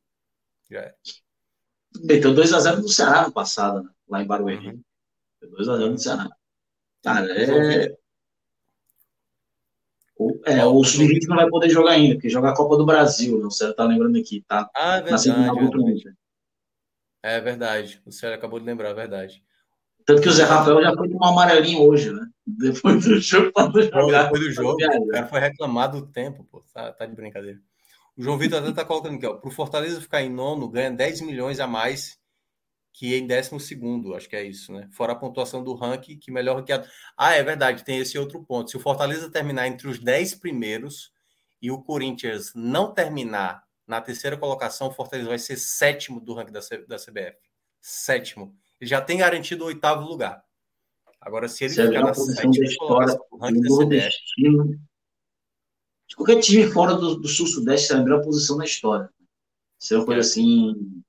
já é. Meteu 2x0 no Ceará no passado, né? lá em Barueri. Uhum. 2x0 no Ceará. Cara, é. O, é, o Sub-20 não vai poder jogar ainda, porque joga a Copa do Brasil, né? O Ceará tá lembrando aqui, tá? Ah, é verdade. É verdade. é verdade. O Ceará acabou de lembrar, é verdade. Tanto que o Zé Rafael já foi tomar um amarelinho hoje, né? Depois do jogo, para jogar. Depois do jogo, o cara foi reclamar do tempo, pô. Tá, tá de brincadeira. O João Vitor até tá colocando aqui, ó. Pro Fortaleza ficar em nono, ganha 10 milhões a mais que em décimo segundo, acho que é isso, né? Fora a pontuação do ranking, que melhor ranqueado. Ah, é verdade, tem esse outro ponto. Se o Fortaleza terminar entre os 10 primeiros e o Corinthians não terminar na terceira colocação, o Fortaleza vai ser sétimo do ranking da, C, da CBF. Sétimo. Ele já tem garantido o oitavo lugar. Agora, se ele se ficar na sétima colocação do ranking da CBF. De qualquer time fora do, do Sul-Sudeste é a melhor posição na história. Isso é uma coisa é. assim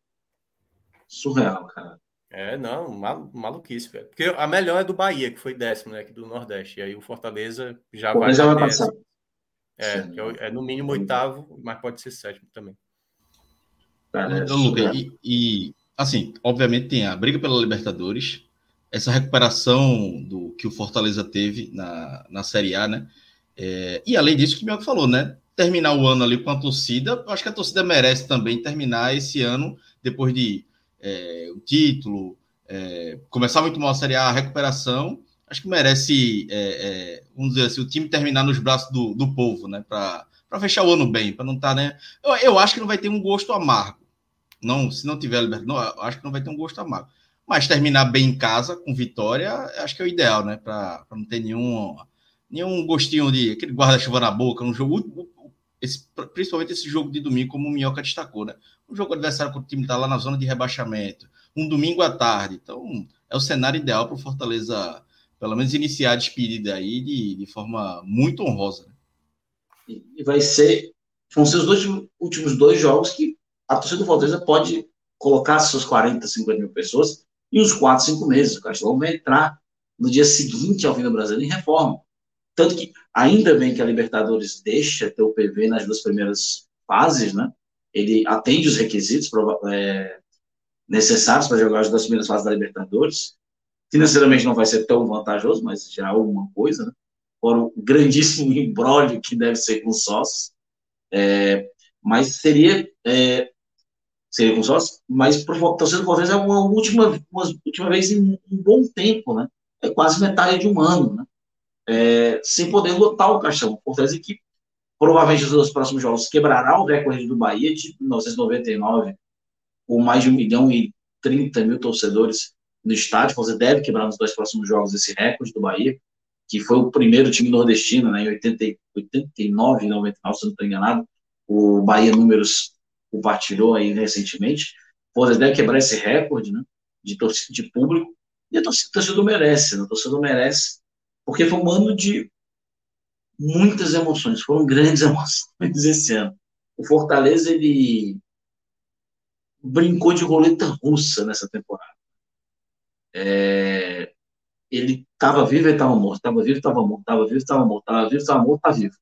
surreal, cara. É, não, mal, maluquice, velho. Porque a melhor é do Bahia, que foi décimo, né? Aqui do Nordeste. E aí o Fortaleza já Pô, vai. Já vai passar. É, é, é, no mínimo oitavo, mas pode ser sétimo também. Cara, é Luca, e, e, assim, obviamente tem a briga pela Libertadores, essa recuperação do que o Fortaleza teve na, na Série A, né? É, e além disso, que o Mioca falou, né? Terminar o ano ali com a torcida, acho que a torcida merece também terminar esse ano, depois de é, o título, é, começar muito mal a Série A, a recuperação, acho que merece, é, é, vamos dizer assim, o time terminar nos braços do, do povo, né? Para fechar o ano bem, para não estar, tá, né? Eu, eu acho que não vai ter um gosto amargo. Não, se não tiver liberdade, não, acho que não vai ter um gosto amargo. Mas terminar bem em casa, com vitória, acho que é o ideal, né? Para não ter nenhum, nenhum gostinho de aquele guarda-chuva na boca, um jogo esse, principalmente esse jogo de domingo, como o Minhoca destacou, né? Um jogo adversário com o time está lá na zona de rebaixamento, um domingo à tarde. Então, é o cenário ideal para o Fortaleza, pelo menos, iniciar a despedida aí de, de forma muito honrosa. Né? E vai ser. Vão ser os dois últimos dois jogos que a torcida do Fortaleza pode colocar suas 40, 50 mil pessoas em uns 4, 5 meses. O Castelão vai entrar no dia seguinte ao fim do Brasil em reforma. Tanto que, ainda bem que a Libertadores deixa ter o PV nas duas primeiras fases, né? Ele atende os requisitos é, necessários para jogar as duas primeiras fases da Libertadores. Financeiramente não vai ser tão vantajoso, mas já é alguma coisa, né? Fora o grandíssimo *laughs* embrólio que deve ser com sócios. É, mas seria, é, seria com sócios, mas para o torcedor do Fortaleza é uma última, uma última vez em um bom tempo, né? É quase metade de um ano, né? É, sem poder lotar o caixão. Fortaleza que provavelmente nos próximos jogos quebrará o recorde do Bahia de 1999, com mais de um milhão e 30 mil torcedores no estádio. Você deve quebrar nos dois próximos jogos esse recorde do Bahia, que foi o primeiro time nordestino, né, em 80, 89 e 99, se não estou enganado. O Bahia Números compartilhou aí recentemente. Você deve quebrar esse recorde né, de, torcida, de público. E a torcida, a torcida merece, né? a torcida merece porque foi um ano de muitas emoções, foram grandes *laughs* emoções esse ano. O Fortaleza, ele brincou de roleta russa nessa temporada. É, ele estava vivo e estava morto, estava vivo estava morto, estava vivo estava morto, estava vivo estava morto, está vivo.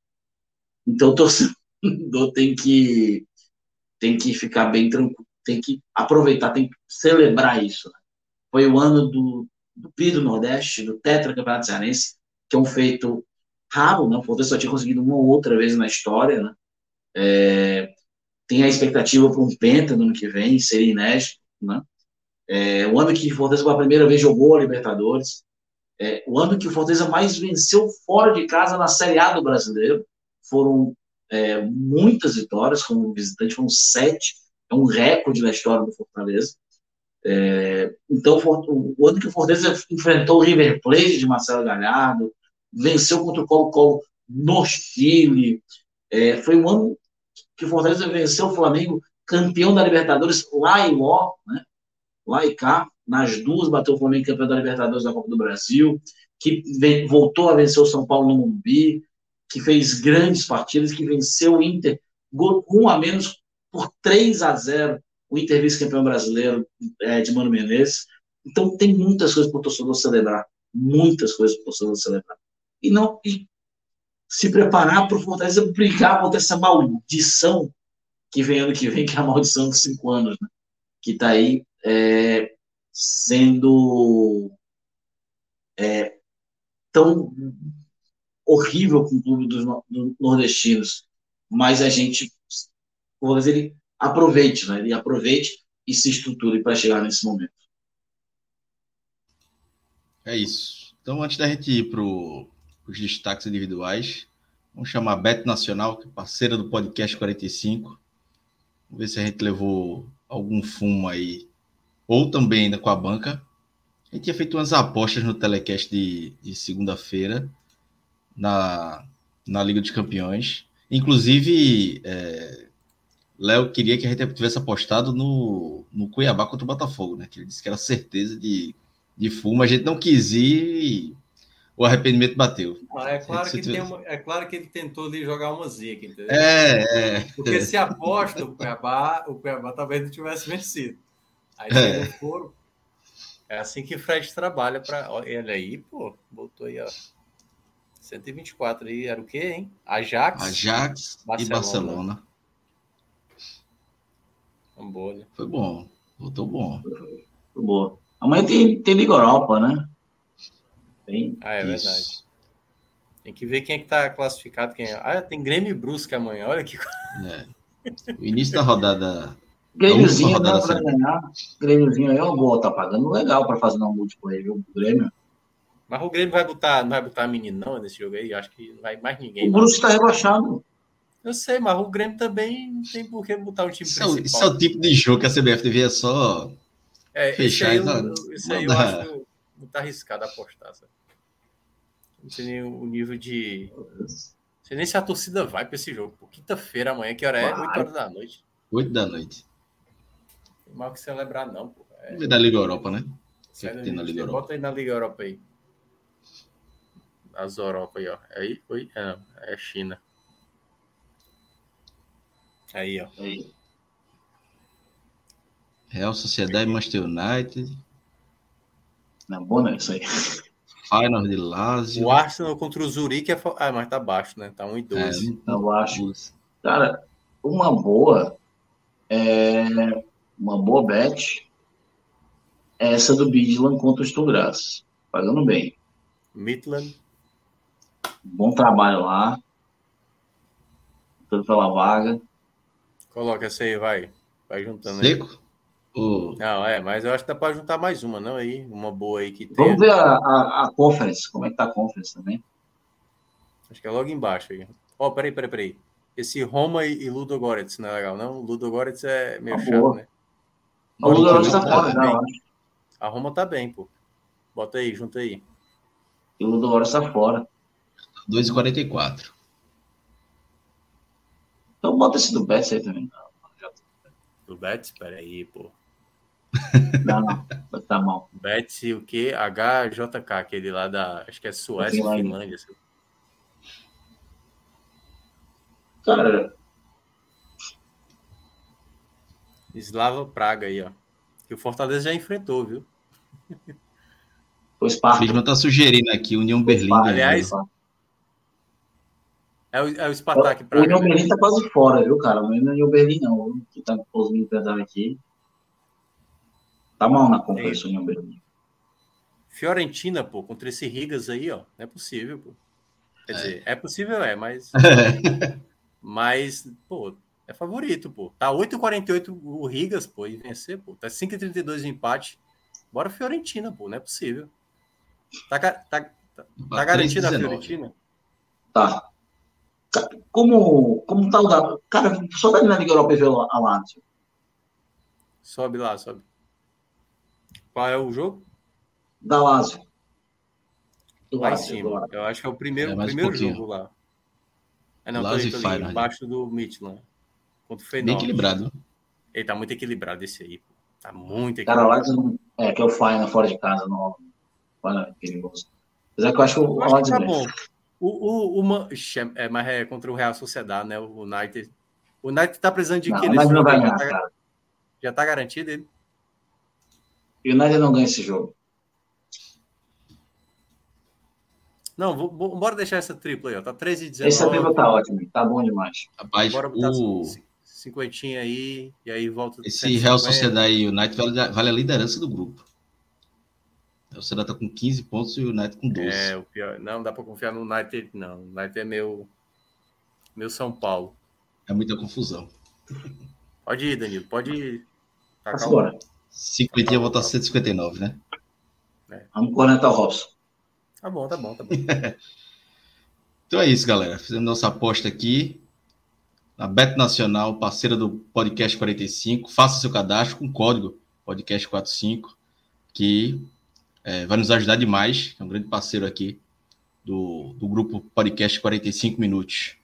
Então o torcedor *laughs* tem que, tem que ficar bem tranquilo, tem que aproveitar, tem que celebrar isso. Né? Foi o ano do do PI do Nordeste, do Tetra Campeonato Cearense, que é um feito raro, né? O Fortaleza só tinha conseguido uma ou outra vez na história, né? É, tem a expectativa para um penta no ano que vem, seria inédito, né? É, o ano que o Fortaleza pela primeira vez jogou a Libertadores, é, o ano que o Fortaleza mais venceu fora de casa na Série A do Brasileiro, foram é, muitas vitórias como visitante, foram sete, é um recorde na história do Fortaleza. É, então, o ano que o Fortaleza enfrentou o River Plate de Marcelo Galhardo, venceu contra o Colo-Colo no Chile, é, foi um ano que o Fortaleza venceu o Flamengo campeão da Libertadores lá em Ló, né? lá e cá, nas duas bateu o Flamengo campeão da Libertadores da Copa do Brasil, que vem, voltou a vencer o São Paulo no Mumbi, que fez grandes partidas, que venceu o Inter, gol um a menos por 3 a 0 o Inter vice-campeão brasileiro é, de Mano Menezes. Então tem muitas coisas para o torcedor celebrar, muitas coisas para o torcedor celebrar. E não e se preparar para o Fortaleza brigar contra essa maldição que vem ano que vem, que é a maldição dos cinco anos, né? que está aí é, sendo é, tão horrível com o clube dos, nordestinos, mas a gente, o Fortaleza ele aproveite, né? Ele aproveite e se estruture para chegar nesse momento. É isso. Então, antes da gente ir para os destaques individuais, vamos chamar a Bet Nacional, que é parceira do podcast 45. Vamos ver se a gente levou algum fumo aí, ou também ainda com a banca. A gente tinha feito umas apostas no telecast de, de segunda-feira na, na Liga dos Campeões. Inclusive, é, Léo queria que a gente tivesse apostado no, no Cuiabá contra o Botafogo, né? Que ele disse que era certeza de, de fumo. A gente não quis ir e o arrependimento bateu. Ah, é, claro que tivesse... uma, é claro que ele tentou ali jogar uma zica, entendeu? É, é. Porque se aposta o Cuiabá, o Cuiabá talvez não tivesse vencido. Aí é. for, é assim que o Fred trabalha para ele aí, pô, botou aí, ó. 124 aí, era o quê, hein? Ajax, Ajax Barcelona. e Barcelona. Ambolha. Foi bom. Voltou bom. Foi bom. Amanhã tem, tem Liga Europa, né? Tem. Ah, é Isso. verdade. Tem que ver quem é que tá classificado. Quem é. Ah, tem Grêmio e Brusque amanhã. Olha que é. O início da rodada. *laughs* Grêmiozinho dá pra ganhar. Grêmiozinho aí é uma boa, tá pagando legal para fazer uma múltipla aí, viu? O Grêmio. Mas o Grêmio vai botar, não vai botar menino não nesse jogo aí? Acho que não vai mais ninguém. O Brusque tá rebaixado. Eu sei, mas o Grêmio também não tem por que botar um time isso principal. É, isso é o tipo de jogo que a CBF devia só é, fechar. Isso aí, eu, isso aí eu acho muito arriscado apostar. Sabe? Não sei nem o nível de... Não sei nem se a torcida vai para esse jogo. Quinta-feira, amanhã, que hora é? 8 horas da noite. 8 da noite. Tem mal que celebrar, não, pô. É... Da Liga Europa, né? Que que tem na Liga Europa. Bota aí na Liga Europa aí. As Europa aí, ó. Aí, oi, é, é China. Aí, ó. Aí. Real Sociedade, Manchester United. Na boa, né? Isso aí. Final de Lazio. O Arsenal contra o Zurique é. Ah, mas tá baixo, né? Tá 1,12. É, tá baixo. Cara, uma boa. É... Uma boa bet. É essa do Bidland contra o Stugras. Pagando bem. Midland. Bom trabalho lá. Tudo pela vaga. Coloca essa aí, vai. Vai juntando Seco? aí. Oh. Não, é, mas eu acho que dá para juntar mais uma, não aí? Uma boa aí que tem. Vamos ver a, a, a, conference, como é que tá a conference também. Acho que é logo embaixo aí. Ó, oh, peraí, peraí, peraí. Esse Roma e, e Ludo Goretz não é legal, não? Ludo Goretz é meio ah, chato, boa. né? A Ludo Goretz tá fora, já, acho. A Roma tá bem, pô. Bota aí, junta aí. E o Ludo Goretz tá fora. 2,44. Então bota esse do Betts aí também. Do Betts? Peraí, pô. *laughs* Não, não, tá mal. Betts o quê? HJK, aquele lá da. Acho que é Suécia, Finlândia. Assim. Cara. Slava Praga aí, ó. Que o Fortaleza já enfrentou, viu? O Sparta. O tá sugerindo aqui, União Berlim. Aliás, é o, é o Spartak Praga. O? Berlim tá quase fora, viu, cara? O União Berlim, não. Que tá os empresários aqui. Tá mal na o União Berlim. Fiorentina, pô, contra esse Rigas aí, ó. Não é possível, pô. Quer é. dizer, é possível, é, mas. *laughs* mas, pô, é favorito, pô. Tá 8,48 o Rigas, pô, e vencer, pô. Tá 5,32 de empate. Bora Fiorentina, pô, não é possível. Tá, tá, tá, tá garantida a Fiorentina? Tá. Como, como tá o dado? Cara, só vai na Liga Europa e ver a Lazio. Sobe lá, sobe. Qual é o jogo? Da Lazio. lá em cima. Agora. Eu acho que é o primeiro, é primeiro um jogo lá. É, não, Lazio tô, tô ali, embaixo do Midland. Contra o. Bem equilibrado. Ele tá muito equilibrado esse aí. Tá muito equilibrado. Cara, Lazio é que é o Final fora de casa, não. Perigoso. Apesar que eu acho que o Lazio tá bom. O, o, uma, é, mas é contra o Real Sociedade, né? O United. O United tá precisando de não, que nesse jogo? Já, tá, já tá garantido ele? O United não ganha esse jogo. Não, vou, vou, bora deixar essa tripla aí, ó. Tá 13 e 19. Essa tripla tá ótima, tá bom demais. Rapaz, bora botar o... cinquentinha aí e aí volta. Esse Real Sociedade e United vale, vale a liderança do grupo. O Ceará tá com 15 pontos e o United com 12. É, o pior. Não, dá para confiar no United, não. O United é meu, meu São Paulo. É muita confusão. Pode ir, Danilo, pode ir. Tá agora. 50 ia voltar 159, né? É. Vamos conectar o Robson. Tá bom, tá bom, tá bom. *laughs* então é isso, galera. Fizemos nossa aposta aqui. Na Bet Nacional, parceira do Podcast 45. Faça seu cadastro com o código Podcast45, que é, vai nos ajudar demais. É um grande parceiro aqui do, do grupo Podcast 45 Minutos.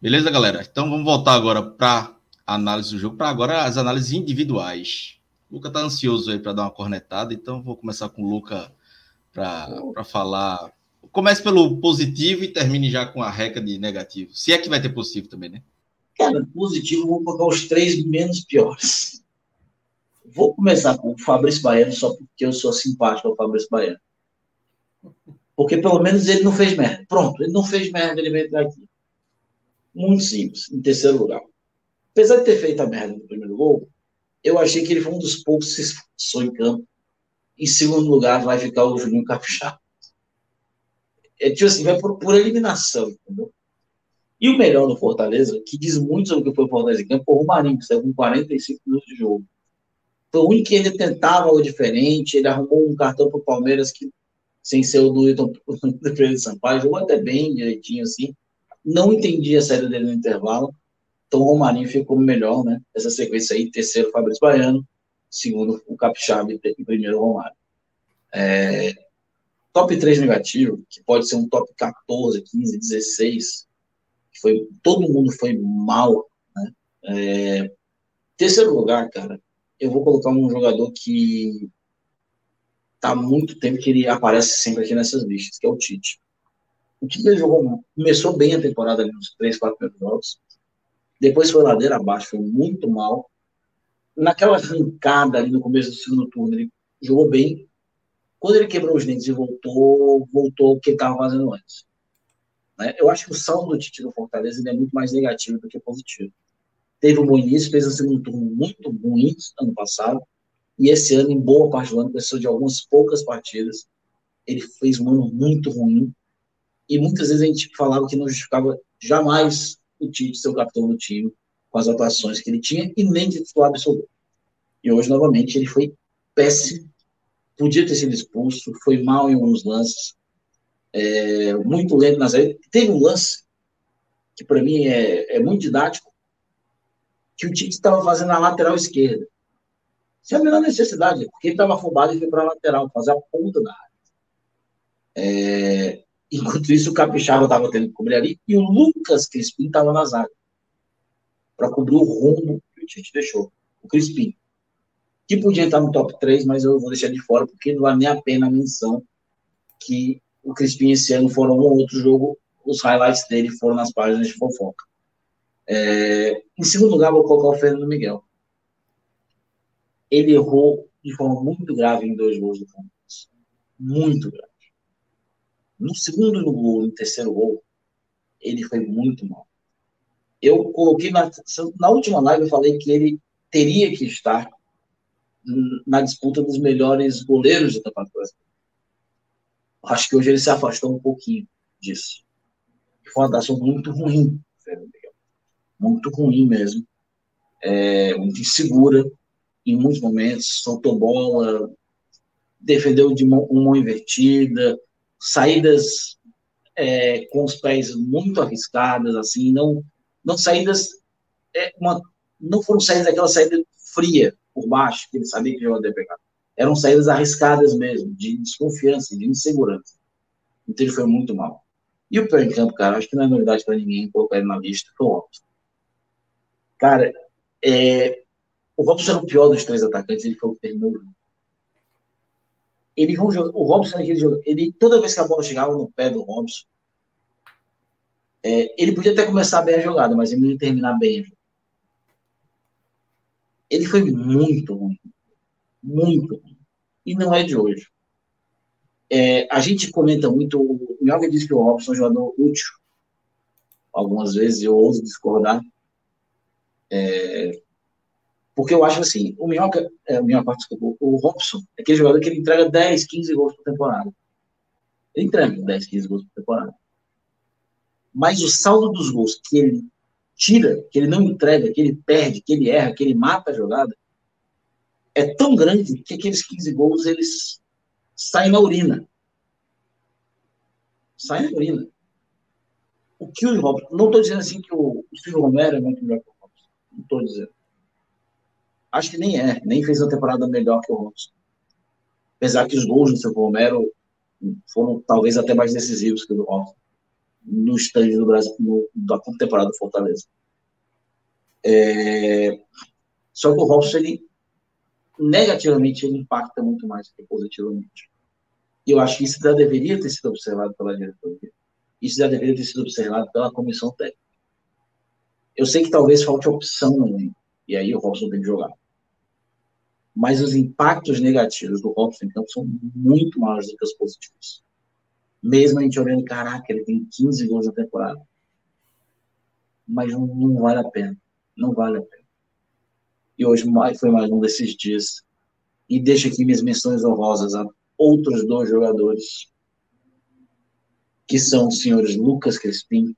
Beleza, galera? Então vamos voltar agora para análise do jogo, para agora as análises individuais. O Luca tá ansioso aí para dar uma cornetada, então vou começar com o Luca para falar. Comece pelo positivo e termine já com a reca de negativo. Se é que vai ter positivo também, né? Cara, positivo, vou colocar os três menos piores. Vou começar com o Fabrício Baiano, só porque eu sou simpático ao Fabrício Baiano. Porque pelo menos ele não fez merda. Pronto, ele não fez merda, ele veio entrar aqui. Muito simples, em terceiro lugar. Apesar de ter feito a merda no primeiro gol, eu achei que ele foi um dos poucos que se esforçou em campo. Em segundo lugar, vai ficar o Juninho Capixaba. É tipo assim, vai por, por eliminação, entendeu? E o melhor do Fortaleza, que diz muito sobre o que foi o Fortaleza em campo, foi o Romarinho, que saiu com 45 minutos de jogo. Foi o único que ele tentava algo diferente, ele arrumou um cartão para o Palmeiras que, sem ser o do Wilton de Sampaio, jogou até bem direitinho assim. Não entendi a saída dele no intervalo. Então o Romarinho ficou melhor, né? Essa sequência aí, terceiro Fabrício Baiano, segundo o Capixaba e primeiro o Romário. É, top 3 negativo, que pode ser um top 14, 15, 16, foi, todo mundo foi mal, né? É, terceiro lugar, cara, eu vou colocar um jogador que tá há muito tempo que ele aparece sempre aqui nessas listas, que é o Tite. O Tite jogou, começou bem a temporada ali nos três, quatro primeiros jogos, depois foi ladeira abaixo, foi muito mal. Naquela arrancada ali no começo do segundo turno, ele jogou bem. Quando ele quebrou os dentes e voltou, voltou o que ele estava fazendo antes. Né? Eu acho que o saldo do Tite no Fortaleza é muito mais negativo do que positivo. Teve um bom início, fez um segundo turno muito ruim ano passado, e esse ano, em boa parte do ano, precisou de algumas poucas partidas. Ele fez um ano muito ruim, e muitas vezes a gente falava que não justificava jamais o Tite ser o capitão do time, com as atuações que ele tinha, e nem de titular absoluto. E hoje, novamente, ele foi péssimo, podia ter sido expulso, foi mal em alguns lances, é, muito lento nas. Teve um lance que, para mim, é, é muito didático, que o Tite estava fazendo a lateral esquerda. Sem a menor necessidade, porque ele estava afobado e foi para a lateral, fazer a ponta da área. É, Enquanto isso, o Capixaba estava tendo que cobrir ali e o Lucas Crispim estava na zaga para cobrir o rumo que o Tite deixou. O Crispim. Que podia estar no top 3, mas eu vou deixar de fora porque não vale nem a pena a menção que o Crispim esse ano foram um ou outro jogo, os highlights dele foram nas páginas de fofoca. É, em segundo lugar, vou colocar o Fernando Miguel. Ele errou de forma muito grave em dois gols do Campos. Muito grave. No segundo gol, no terceiro gol, ele foi muito mal. Eu coloquei na, na última live, eu falei que ele teria que estar na disputa dos melhores goleiros do Campeonato Brasileiro. Acho que hoje ele se afastou um pouquinho disso. Foi uma atuação muito ruim, muito ruim mesmo. É, muito insegura em muitos momentos, soltou bola, defendeu de mão, invertida, saídas é, com os pés muito arriscadas, assim, não, não saídas, é, uma, não foram saídas daquela saída fria por baixo, que ele sabia que ia pegar. Eram saídas arriscadas mesmo, de desconfiança, de insegurança. Então ele foi muito mal. E o pior em campo, cara, acho que não é novidade para ninguém colocar ele na lista, foi o Robson. Cara, é, o Robson era o pior dos três atacantes, ele foi o que terminou ele, o Robson ele, toda vez que a bola chegava no pé do Robson, é, ele podia até começar bem a jogada, mas ele não ia terminar bem. Ele foi muito ruim. Muito ruim. E não é de hoje. É, a gente comenta muito, o Mioga diz que o Robson é um jogador útil. Algumas vezes eu ouso discordar. É, porque eu acho assim, o Minhoca, é, o Minhoca, desculpa, o Robson é aquele jogador que ele entrega 10, 15 gols por temporada. Ele entrega 10, 15 gols por temporada. Mas o saldo dos gols que ele tira, que ele não entrega, que ele perde, que ele erra, que ele mata a jogada, é tão grande que aqueles 15 gols, eles sai na urina. Sai na urina. O que o Robson. Não estou dizendo assim que o, Silvio Romero é muito melhor que. Não estou dizendo. Acho que nem é. Nem fez uma temporada melhor que o Robson. Apesar que os gols do Silvio Romero foram talvez até mais decisivos que o do Robson. No stand do Brasil, no, da temporada do Fortaleza. É... Só que o Robson, ele negativamente, ele impacta muito mais que positivamente. E eu acho que isso já deveria ter sido observado pela diretoria. Isso já deveria ter sido observado pela comissão técnica. Eu sei que talvez falte opção no e aí o Robson tem que jogar. Mas os impactos negativos do Robson campo são muito maiores do que os positivos. Mesmo a gente olhando, caraca, ele tem 15 gols na temporada. Mas não, não vale a pena. Não vale a pena. E hoje foi mais um desses dias. E deixo aqui minhas menções honrosas a outros dois jogadores, que são os senhores Lucas Crespim,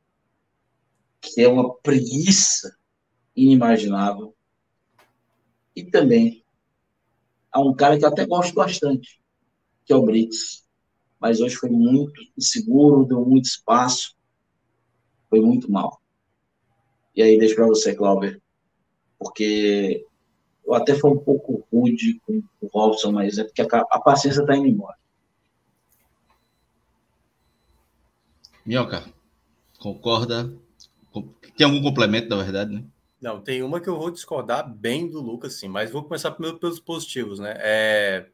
que é uma preguiça inimaginável, e também a um cara que eu até gosto bastante, que é o Brits. Mas hoje foi muito inseguro, deu muito espaço, foi muito mal. E aí, deixo para você, Clauber, porque eu até fui um pouco rude com o Robson, mas é porque a paciência está indo embora. Minhoca, concorda? Tem algum complemento, na verdade, né? Não, tem uma que eu vou discordar bem do Lucas, sim, mas vou começar primeiro pelos positivos, né? É,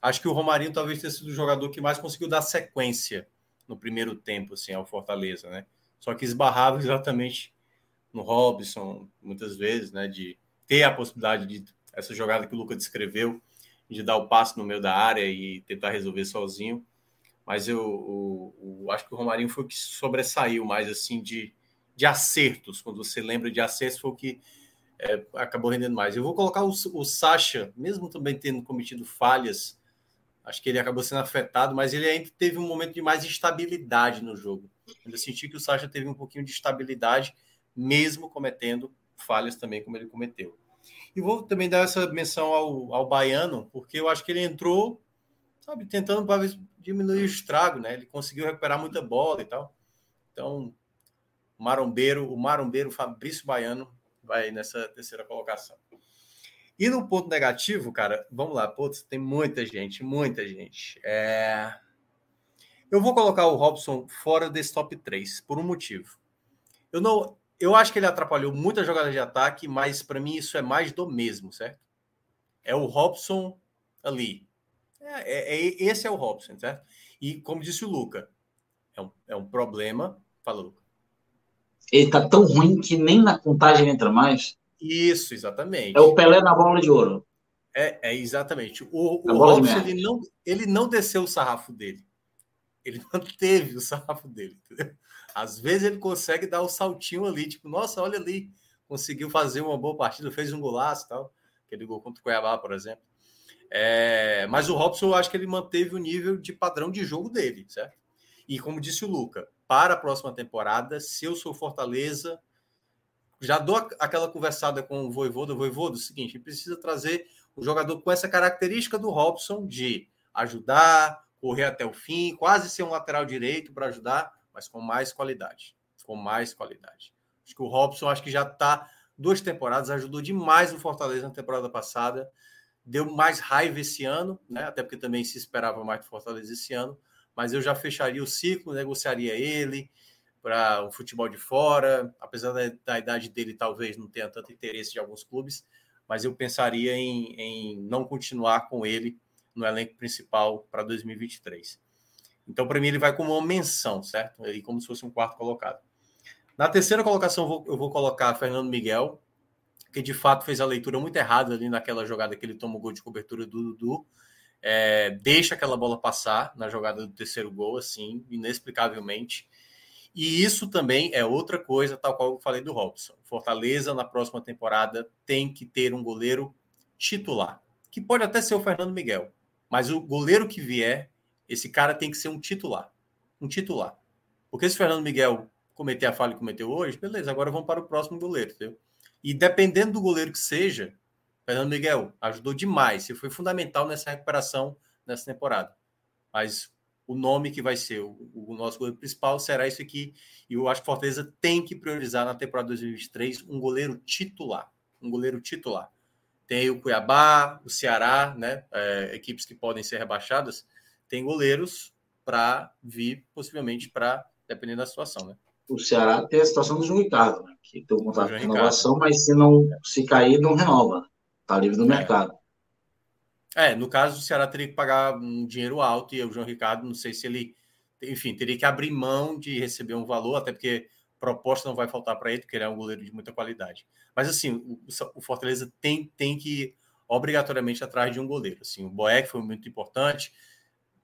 acho que o Romarinho talvez tenha sido o jogador que mais conseguiu dar sequência no primeiro tempo, assim, ao Fortaleza, né? Só que esbarrava exatamente no Robson, muitas vezes, né? De ter a possibilidade de essa jogada que o Lucas descreveu, de dar o passe no meio da área e tentar resolver sozinho. Mas eu, eu, eu acho que o Romarinho foi o que sobressaiu mais assim de de acertos, quando você lembra de acertos, foi o que é, acabou rendendo mais. Eu vou colocar o, o Sacha, mesmo também tendo cometido falhas, acho que ele acabou sendo afetado, mas ele ainda teve um momento de mais estabilidade no jogo. Eu senti que o Sacha teve um pouquinho de estabilidade, mesmo cometendo falhas também, como ele cometeu. E vou também dar essa menção ao, ao Baiano, porque eu acho que ele entrou, sabe, tentando para diminuir o estrago, né? Ele conseguiu recuperar muita bola e tal. Então, marombeiro, o marombeiro Fabrício Baiano vai nessa terceira colocação. E no ponto negativo, cara, vamos lá, putz, tem muita gente, muita gente. É... Eu vou colocar o Robson fora desse top 3 por um motivo. Eu não, eu acho que ele atrapalhou muitas jogadas de ataque, mas para mim isso é mais do mesmo, certo? É o Robson ali. É, é, é, esse é o Robson, certo? E como disse o Luca, é um, é um problema. Fala, Luca ele tá tão ruim que nem na contagem entra mais. Isso, exatamente. É o Pelé na bola de ouro. É, é exatamente. O, o Robson, ele não, ele não desceu o sarrafo dele. Ele manteve *laughs* o sarrafo dele. Entendeu? Às vezes ele consegue dar o saltinho ali, tipo, nossa, olha ali, conseguiu fazer uma boa partida, fez um golaço e tal. Aquele gol contra o Cuiabá, por exemplo. É, mas o Robson, eu acho que ele manteve o nível de padrão de jogo dele, certo? E como disse o Luca, para a próxima temporada, se eu sou Fortaleza, já dou aquela conversada com o Voivoda, Voivoda, o seguinte, precisa trazer o jogador com essa característica do Robson de ajudar, correr até o fim, quase ser um lateral direito para ajudar, mas com mais qualidade, com mais qualidade. Acho que o Robson acho que já está duas temporadas, ajudou demais o Fortaleza na temporada passada, deu mais raiva esse ano, né? Até porque também se esperava mais do Fortaleza esse ano, mas eu já fecharia o ciclo, negociaria ele para o futebol de fora, apesar da, da, idade dele talvez não tenha tanto interesse de alguns clubes, mas eu pensaria em, em não continuar com ele no elenco principal para 2023. Então, para mim, ele vai como uma menção, certo? E como se fosse um quarto colocado. Na terceira colocação, eu vou, eu vou colocar Fernando Miguel, que de fato fez a leitura muito errada ali naquela jogada que ele tomou gol de cobertura do Dudu é, deixa aquela bola passar na jogada do terceiro gol, assim, inexplicavelmente. E isso também é outra coisa, tal qual eu falei do Robson. Fortaleza, na próxima temporada, tem que ter um goleiro titular, que pode até ser o Fernando Miguel, mas o goleiro que vier, esse cara tem que ser um titular. Um titular. Porque se o Fernando Miguel cometer a falha que cometeu hoje, beleza, agora vamos para o próximo goleiro, entendeu? E dependendo do goleiro que seja, Fernando Miguel ajudou demais, e foi fundamental nessa recuperação nessa temporada. Mas o nome que vai ser o, o nosso goleiro principal será isso aqui. E eu acho que Fortaleza tem que priorizar na temporada 2023 um goleiro titular. Um goleiro titular. Tem o Cuiabá, o Ceará, né? É, equipes que podem ser rebaixadas, tem goleiros para vir, possivelmente, para dependendo da situação, né? O Ceará tem a situação do João Ricardo, né? que tem um contrato de renovação, mas se não se cair, não renova. Está livre do é. mercado. É, no caso, o Ceará teria que pagar um dinheiro alto e o João Ricardo, não sei se ele, enfim, teria que abrir mão de receber um valor, até porque proposta não vai faltar para ele, porque ele é um goleiro de muita qualidade. Mas assim, o, o Fortaleza tem, tem que ir obrigatoriamente atrás de um goleiro. Assim, o Boeck foi muito importante.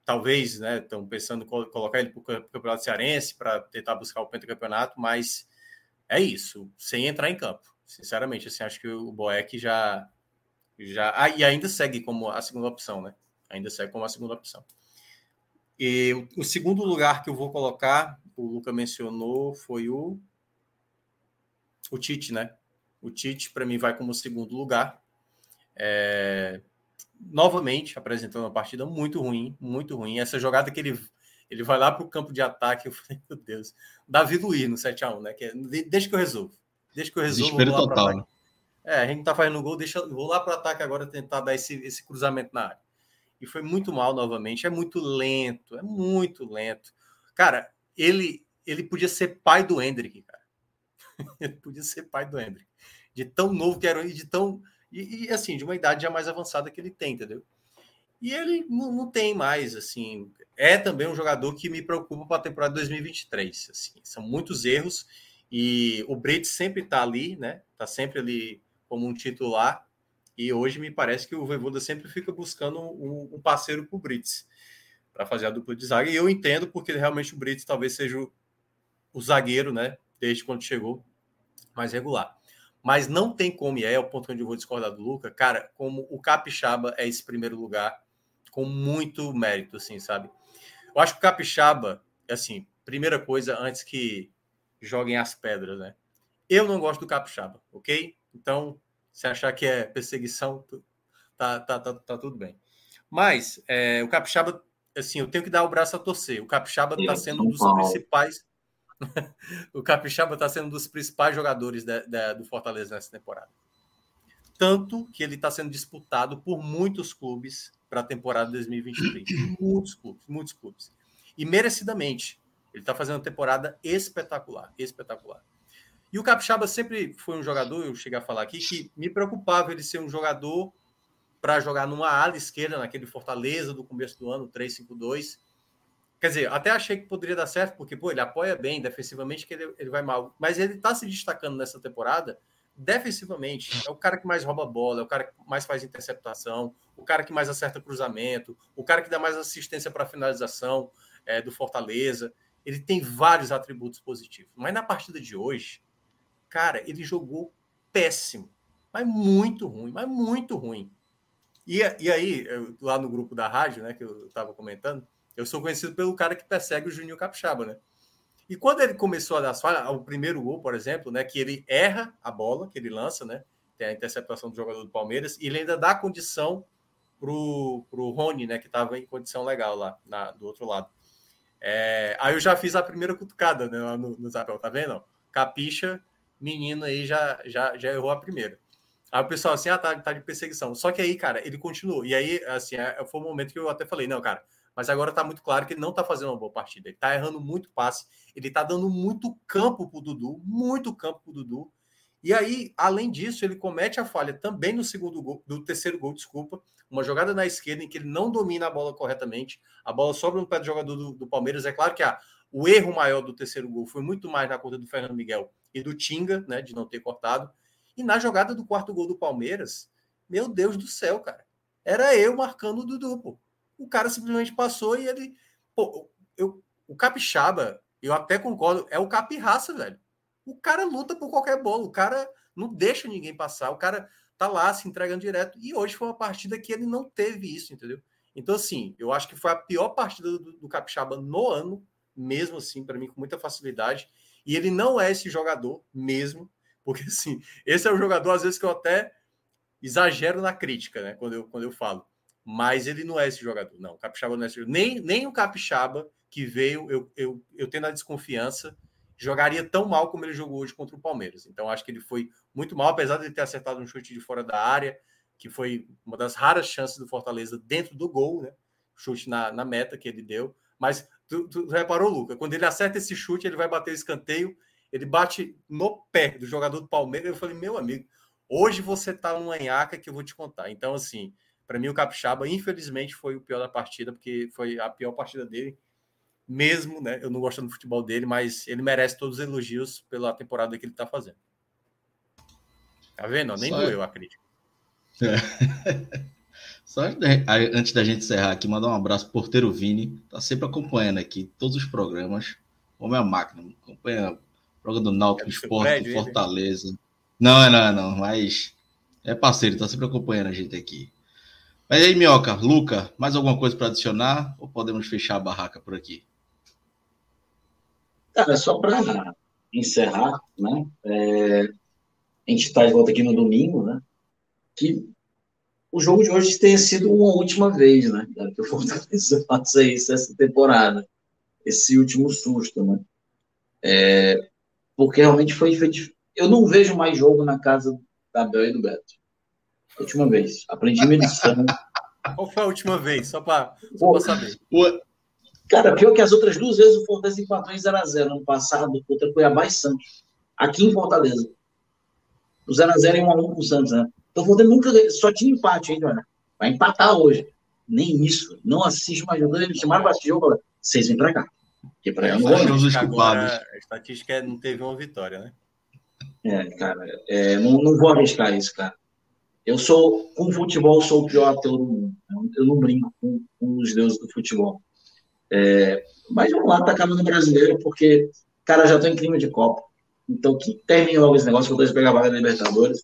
Talvez, né, estão pensando em colocar ele para o Campeonato Cearense para tentar buscar o pentacampeonato, mas é isso, sem entrar em campo. Sinceramente, assim, acho que o Boeck já já ah, e ainda segue como a segunda opção, né? Ainda segue como a segunda opção. E o, o segundo lugar que eu vou colocar, o Luca mencionou, foi o o Tite, né? O Tite para mim vai como segundo lugar. É, novamente apresentando uma partida muito ruim, muito ruim. Essa jogada que ele ele vai lá para o campo de ataque, eu falei, meu Deus, Davi Luiz no 7 a 1 né? Que é, deixa que eu resolvo. Deixa que eu resolvo. Desespero total. Né? É, a gente tá fazendo gol, deixa, vou lá para o ataque agora tentar dar esse, esse cruzamento na área. E foi muito mal novamente. É muito lento, é muito lento. Cara, ele ele podia ser pai do Hendrick, cara. *laughs* ele podia ser pai do Hendrick. De tão novo que era e de tão. E, e, assim, de uma idade já mais avançada que ele tem, entendeu? E ele não, não tem mais, assim. É também um jogador que me preocupa para a temporada 2023. Assim, são muitos erros e o Brits sempre está ali, né? Está sempre ali como um titular. E hoje me parece que o Voivoda sempre fica buscando um, um parceiro para o Brits para fazer a dupla de zaga. E eu entendo porque realmente o Brits talvez seja o, o zagueiro, né? Desde quando chegou, mais regular. Mas não tem como, e é o ponto onde eu vou discordar do Luca, cara, como o Capixaba é esse primeiro lugar, com muito mérito, assim, sabe? Eu acho que o Capixaba, assim, primeira coisa, antes que joguem as pedras, né? Eu não gosto do Capixaba, ok? Então, se achar que é perseguição, tá, tá, tá, tá tudo bem. Mas é, o Capixaba, assim, eu tenho que dar o braço a torcer. O Capixaba está sendo um dos principais. *laughs* o Capixaba está sendo um dos principais jogadores da, da, do Fortaleza nessa temporada. Tanto que ele está sendo disputado por muitos clubes para a temporada 2023. *clears throat* muitos clubes, muitos clubes. E merecidamente. Ele está fazendo uma temporada espetacular, espetacular. E o Capixaba sempre foi um jogador, eu cheguei a falar aqui, que me preocupava ele ser um jogador para jogar numa ala esquerda, naquele Fortaleza do começo do ano, 3-5-2. Quer dizer, até achei que poderia dar certo, porque pô, ele apoia bem defensivamente, que ele, ele vai mal. Mas ele está se destacando nessa temporada defensivamente. É o cara que mais rouba bola, é o cara que mais faz interceptação, o cara que mais acerta cruzamento, o cara que dá mais assistência para finalização é, do Fortaleza. Ele tem vários atributos positivos. Mas na partida de hoje, Cara, ele jogou péssimo, mas muito ruim, mas muito ruim. E, e aí, eu, lá no grupo da rádio, né, que eu estava comentando, eu sou conhecido pelo cara que persegue o Juninho Capixaba, né? E quando ele começou a dar as falhas, o primeiro gol, por exemplo, né, que ele erra a bola que ele lança, né? Tem a interceptação do jogador do Palmeiras, e ele ainda dá condição pro, pro Rony, né, que estava em condição legal lá na, do outro lado. É, aí eu já fiz a primeira cutucada né, lá no, no Zapel, tá vendo? Capixa menino aí já, já, já errou a primeira. Aí o pessoal assim, ah, tá, tá de perseguição. Só que aí, cara, ele continuou. E aí, assim, é, foi um momento que eu até falei, não, cara, mas agora tá muito claro que ele não tá fazendo uma boa partida. Ele tá errando muito passe, ele tá dando muito campo pro Dudu, muito campo pro Dudu. E aí, além disso, ele comete a falha também no segundo gol, do terceiro gol, desculpa, uma jogada na esquerda em que ele não domina a bola corretamente. A bola sobra no pé do jogador do, do Palmeiras. É claro que a, o erro maior do terceiro gol foi muito mais na conta do Fernando Miguel e do Tinga, né, de não ter cortado. E na jogada do quarto gol do Palmeiras, meu Deus do céu, cara. Era eu marcando o Dudu, pô. O cara simplesmente passou e ele. Pô, eu, o Capixaba, eu até concordo, é o capirraça, velho. O cara luta por qualquer bola, o cara não deixa ninguém passar, o cara tá lá se entregando direto. E hoje foi uma partida que ele não teve isso, entendeu? Então, assim, eu acho que foi a pior partida do, do Capixaba no ano, mesmo assim, para mim, com muita facilidade. E ele não é esse jogador mesmo, porque assim, esse é o jogador, às vezes, que eu até exagero na crítica, né? Quando eu, quando eu falo. mas ele não é esse jogador. Não, o Capixaba não é esse jogador. Nem, nem o Capixaba que veio, eu, eu, eu tendo a desconfiança, jogaria tão mal como ele jogou hoje contra o Palmeiras. Então, acho que ele foi muito mal, apesar de ele ter acertado um chute de fora da área, que foi uma das raras chances do Fortaleza dentro do gol, né? Chute na, na meta que ele deu. Mas tu, tu, reparou, Luca? Quando ele acerta esse chute, ele vai bater o escanteio, ele bate no pé do jogador do Palmeiras. Eu falei, meu amigo, hoje você tá numa anhaca que eu vou te contar. Então, assim, para mim, o Capixaba, infelizmente, foi o pior da partida, porque foi a pior partida dele mesmo, né? Eu não gosto do futebol dele, mas ele merece todos os elogios pela temporada que ele tá fazendo. Tá vendo? Nem Só... doeu a crítica. É. *laughs* *laughs* Só antes da gente encerrar aqui, mandar um abraço pro porteiro Vini, tá sempre acompanhando aqui todos os programas. Como é a máquina, acompanha o programa do Náutico, é Esporte, prédio, Fortaleza. Ele? Não, é não, não, mas é parceiro, tá sempre acompanhando a gente aqui. Mas aí, Minhoca, Luca, mais alguma coisa para adicionar ou podemos fechar a barraca por aqui? Cara, só para encerrar, né? É, a gente está de volta aqui no domingo, né? Que o jogo de hoje tenha sido uma última vez, né? Que o Fortaleza faça isso essa temporada, esse último susto, né? É, porque realmente foi, foi. Eu não vejo mais jogo na casa da Bel e do Beto. Última vez. Aprendi minha lição. *laughs* Qual foi a última vez? Só para saber. Cara, pior que as outras duas vezes o Fortaleza empatou em 0x0 ano passado contra Cuiabá e Santos. Aqui em Fortaleza. O 0x0 e 1x1 com o Santos, né? Então o Fortaleza nunca só tinha empate ainda, né? Vai empatar hoje. Nem isso. Não assiste mais jogo. Eles chamaram para assistir jogo e vocês vêm para cá. Porque para eu não vou. Agora, a estatística é não teve uma vitória, né? É, cara, é, não, não vou arriscar isso, cara. Eu sou, com futebol, sou o pior ateu do mundo. Eu não brinco com, com os deuses do futebol. É, mas vamos lá, tá acabando o brasileiro, porque, cara, já tô em clima de Copa. Então, que termine logo esse negócio, que eu tô pegar a vaga da Libertadores.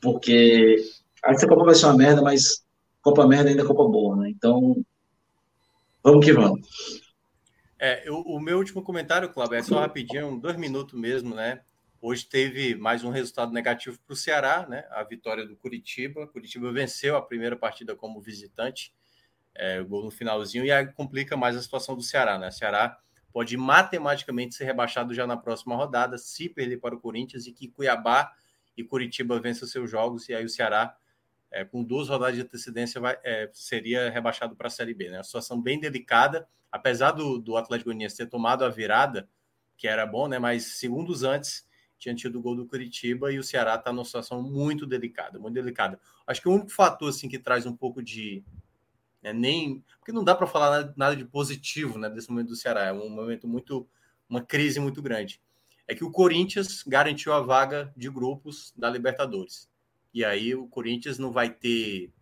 Porque essa Copa vai ser uma merda, mas Copa merda ainda é Copa boa, né? Então, vamos que vamos. É, o, o meu último comentário, Cláudio, é só rapidinho, dois minutos mesmo, né? Hoje teve mais um resultado negativo para o Ceará, né? A vitória do Curitiba. Curitiba venceu a primeira partida como visitante, é, o gol no finalzinho, e aí complica mais a situação do Ceará, né? O Ceará pode matematicamente ser rebaixado já na próxima rodada, se perder para o Corinthians, e que Cuiabá e Curitiba vençam seus jogos, e aí o Ceará, é, com duas rodadas de antecedência, vai, é, seria rebaixado para a Série B, né? Uma situação bem delicada, apesar do, do Atlético Goianiense ter tomado a virada, que era bom, né? Mas segundos antes tinha tido o gol do Curitiba e o Ceará está numa situação muito delicada, muito delicada. Acho que o único fator assim que traz um pouco de né, nem porque não dá para falar nada, de positivo, né, desse momento do Ceará, é um momento muito uma crise muito grande. É que o Corinthians garantiu a vaga de grupos da Libertadores. E aí o Corinthians não vai ter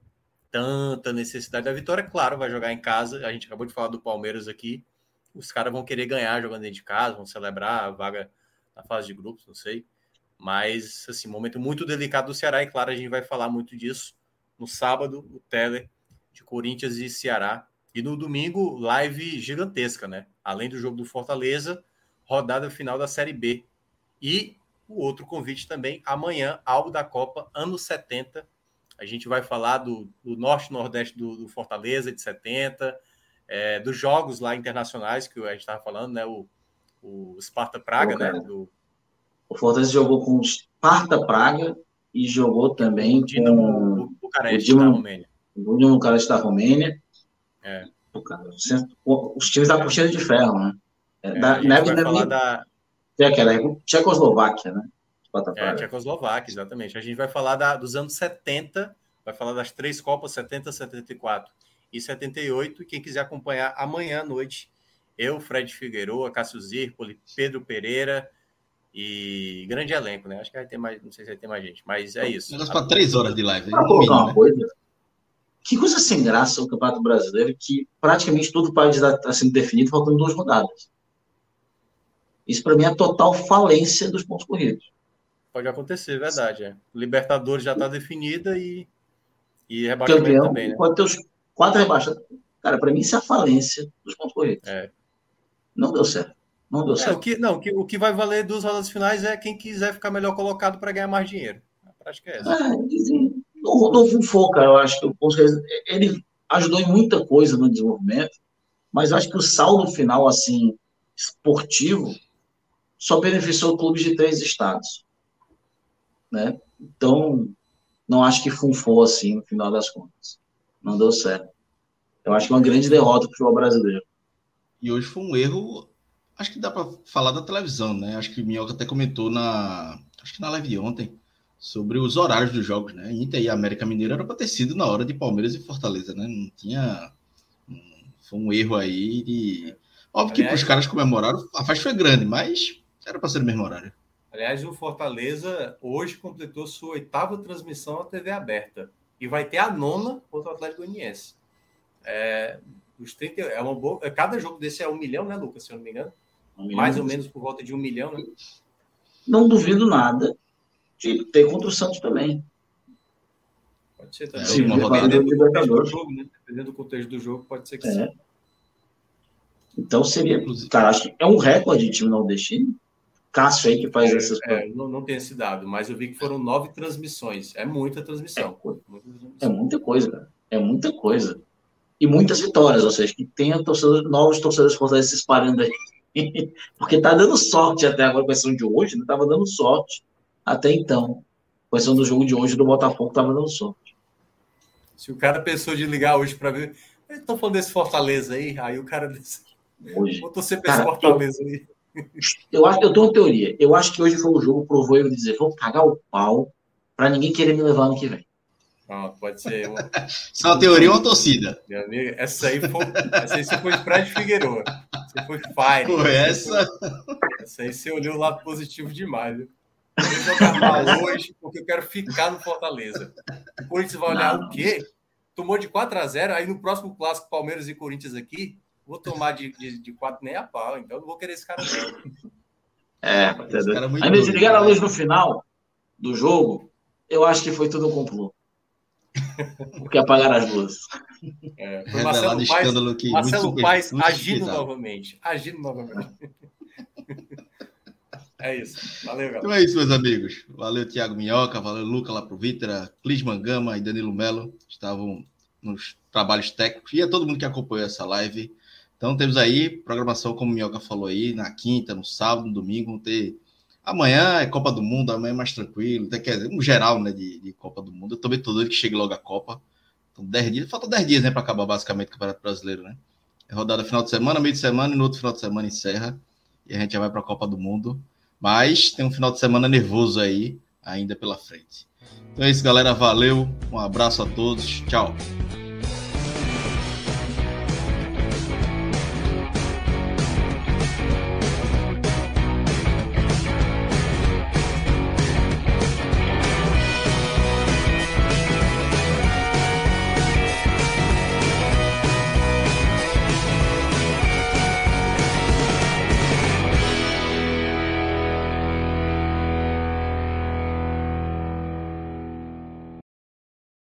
tanta necessidade da vitória, claro, vai jogar em casa. A gente acabou de falar do Palmeiras aqui. Os caras vão querer ganhar jogando dentro de casa, vão celebrar a vaga na fase de grupos, não sei. Mas, assim, momento muito delicado do Ceará, e claro, a gente vai falar muito disso no sábado, o Tele de Corinthians e Ceará. E no domingo, live gigantesca, né? Além do jogo do Fortaleza, rodada final da Série B. E o outro convite também, amanhã, algo da Copa, anos 70. A gente vai falar do, do norte e nordeste do, do, Fortaleza, de 70, é, dos jogos lá internacionais que a gente estava falando, né? O, o Sparta Praga, né? Do... O Fortaleza jogou com o Sparta Praga e jogou também o Dinamo com Bucareste, Dinamo, da Romênia. O Dinamo Bucareste da Romênia. É. Os times da cortina de ferro, né? É, da, a vai falar da... É aquela Tchecoslováquia, né? É, Tchecoslováquia, exatamente. A gente vai falar da, dos anos 70, vai falar das três Copas, 70, 74 e 78. E quem quiser acompanhar amanhã à noite, eu, Fred Figueiredo, Cássio Zirpoli, Pedro Pereira e grande elenco, né? Acho que vai ter mais, não sei se vai ter mais gente, mas é isso. Negócio para três horas de live. Ah, colocar uma né? coisa. Que coisa sem graça o Campeonato Brasileiro, que praticamente todo o país está sendo definido faltando duas rodadas. Isso para mim é a total falência dos pontos corridos. Pode acontecer, verdade. É. Libertadores já está definida e, e rebaixamento Campeão, também, né? Pode ter os quatro rebaixados. Cara, para mim isso é a falência dos pontos corridos. É. Não deu certo. Não deu é, certo. O que, não, o que, o que vai valer dos rodadas finais é quem quiser ficar melhor colocado para ganhar mais dinheiro. A prática é essa. É, No, no Foca, eu acho que o ele ajudou em muita coisa no desenvolvimento, mas acho que o saldo final, assim, esportivo, só beneficiou clubes de três estados. Né? Então, não acho que funfou assim no final das contas. Não deu certo. Eu acho que é uma grande derrota para o futebol brasileiro. E hoje foi um erro, acho que dá para falar da televisão, né? Acho que o Minhoca até comentou na, acho que na live de ontem, sobre os horários dos jogos, né? Inter e América Mineiro era para ter sido na hora de Palmeiras e Fortaleza, né? Não tinha. Foi um erro aí de. Óbvio que para os caras comemoraram, a festa foi grande, mas era para ser no mesmo horário. Aliás, o Fortaleza hoje completou sua oitava transmissão à TV aberta e vai ter a nona contra o Atlético Goianiense. É, os 30, é uma boa, cada jogo desse é um milhão, né, Lucas? Se eu não me engano. Um Mais ou menos por volta de um milhão, né? Não duvido nada de ter contra o Santos também. Pode ser também. Sim, uma rodada do jogo, né? Dependendo do contexto do jogo, pode ser que é. sim. Então seria. Cara, acho que é um recorde de time nordestino. Cássio aí que faz é, essas é, não, não tem esse dado, mas eu vi que foram nove transmissões. É muita transmissão. É, é muita coisa, cara. É muita coisa e muitas vitórias, ou seja, que tenha torcedores, novos torcedores Fortaleza se espalhando aí. *laughs* Porque tá dando sorte até agora, com a questão de hoje, não né? tava dando sorte até então. Com a questão do jogo de hoje do Botafogo, tava dando sorte. Se o cara pensou de ligar hoje para ver, estão falando desse Fortaleza aí, aí o cara disse, hoje. vou torcer para esse Fortaleza aí. Eu, acho, eu tenho uma teoria. Eu acho que hoje foi um jogo, provou eu dizer, vou pagar o pau para ninguém querer me levar ano que vem. Pronto, pode ser. Uma... Isso é uma teoria ou uma torcida? Meu amigo, essa aí foi, essa aí você foi Fred Figueiredo. Você foi Fire. Por essa? Essa aí você olhou o lado positivo demais. Viu? Eu vou jogar mal hoje porque eu quero ficar no Fortaleza. O Corinthians vai olhar não. o quê? Tomou de 4 a 0 aí no próximo clássico Palmeiras e Corinthians aqui, vou tomar de, de, de 4 nem a pau. Então não vou querer esse cara. É, é Aí me ligaram a luz no final do jogo, eu acho que foi tudo um complô. Porque apagaram as luzes. É, Marcelo Paes, que Marcelo Paes agindo novamente. Agindo novamente. É isso. Valeu, galera. Então é isso, meus amigos. Valeu, Tiago Minhoca, valeu, Luca lá pro Vitra, Clisman Gama e Danilo Melo estavam nos trabalhos técnicos. E a todo mundo que acompanhou essa live. Então temos aí programação, como o Minhoca falou aí, na quinta, no sábado, no domingo, vão ter Amanhã é Copa do Mundo, amanhã é mais tranquilo. Quer dizer, um geral né, de, de Copa do Mundo. Eu também tô doido que chegue logo a Copa. Então, 10 dias, falta 10 dias né, para acabar basicamente o Campeonato Brasileiro. Né? É rodada final de semana, meio de semana, e no outro final de semana encerra. E a gente já vai para a Copa do Mundo. Mas tem um final de semana nervoso aí ainda pela frente. Então é isso, galera. Valeu. Um abraço a todos. Tchau.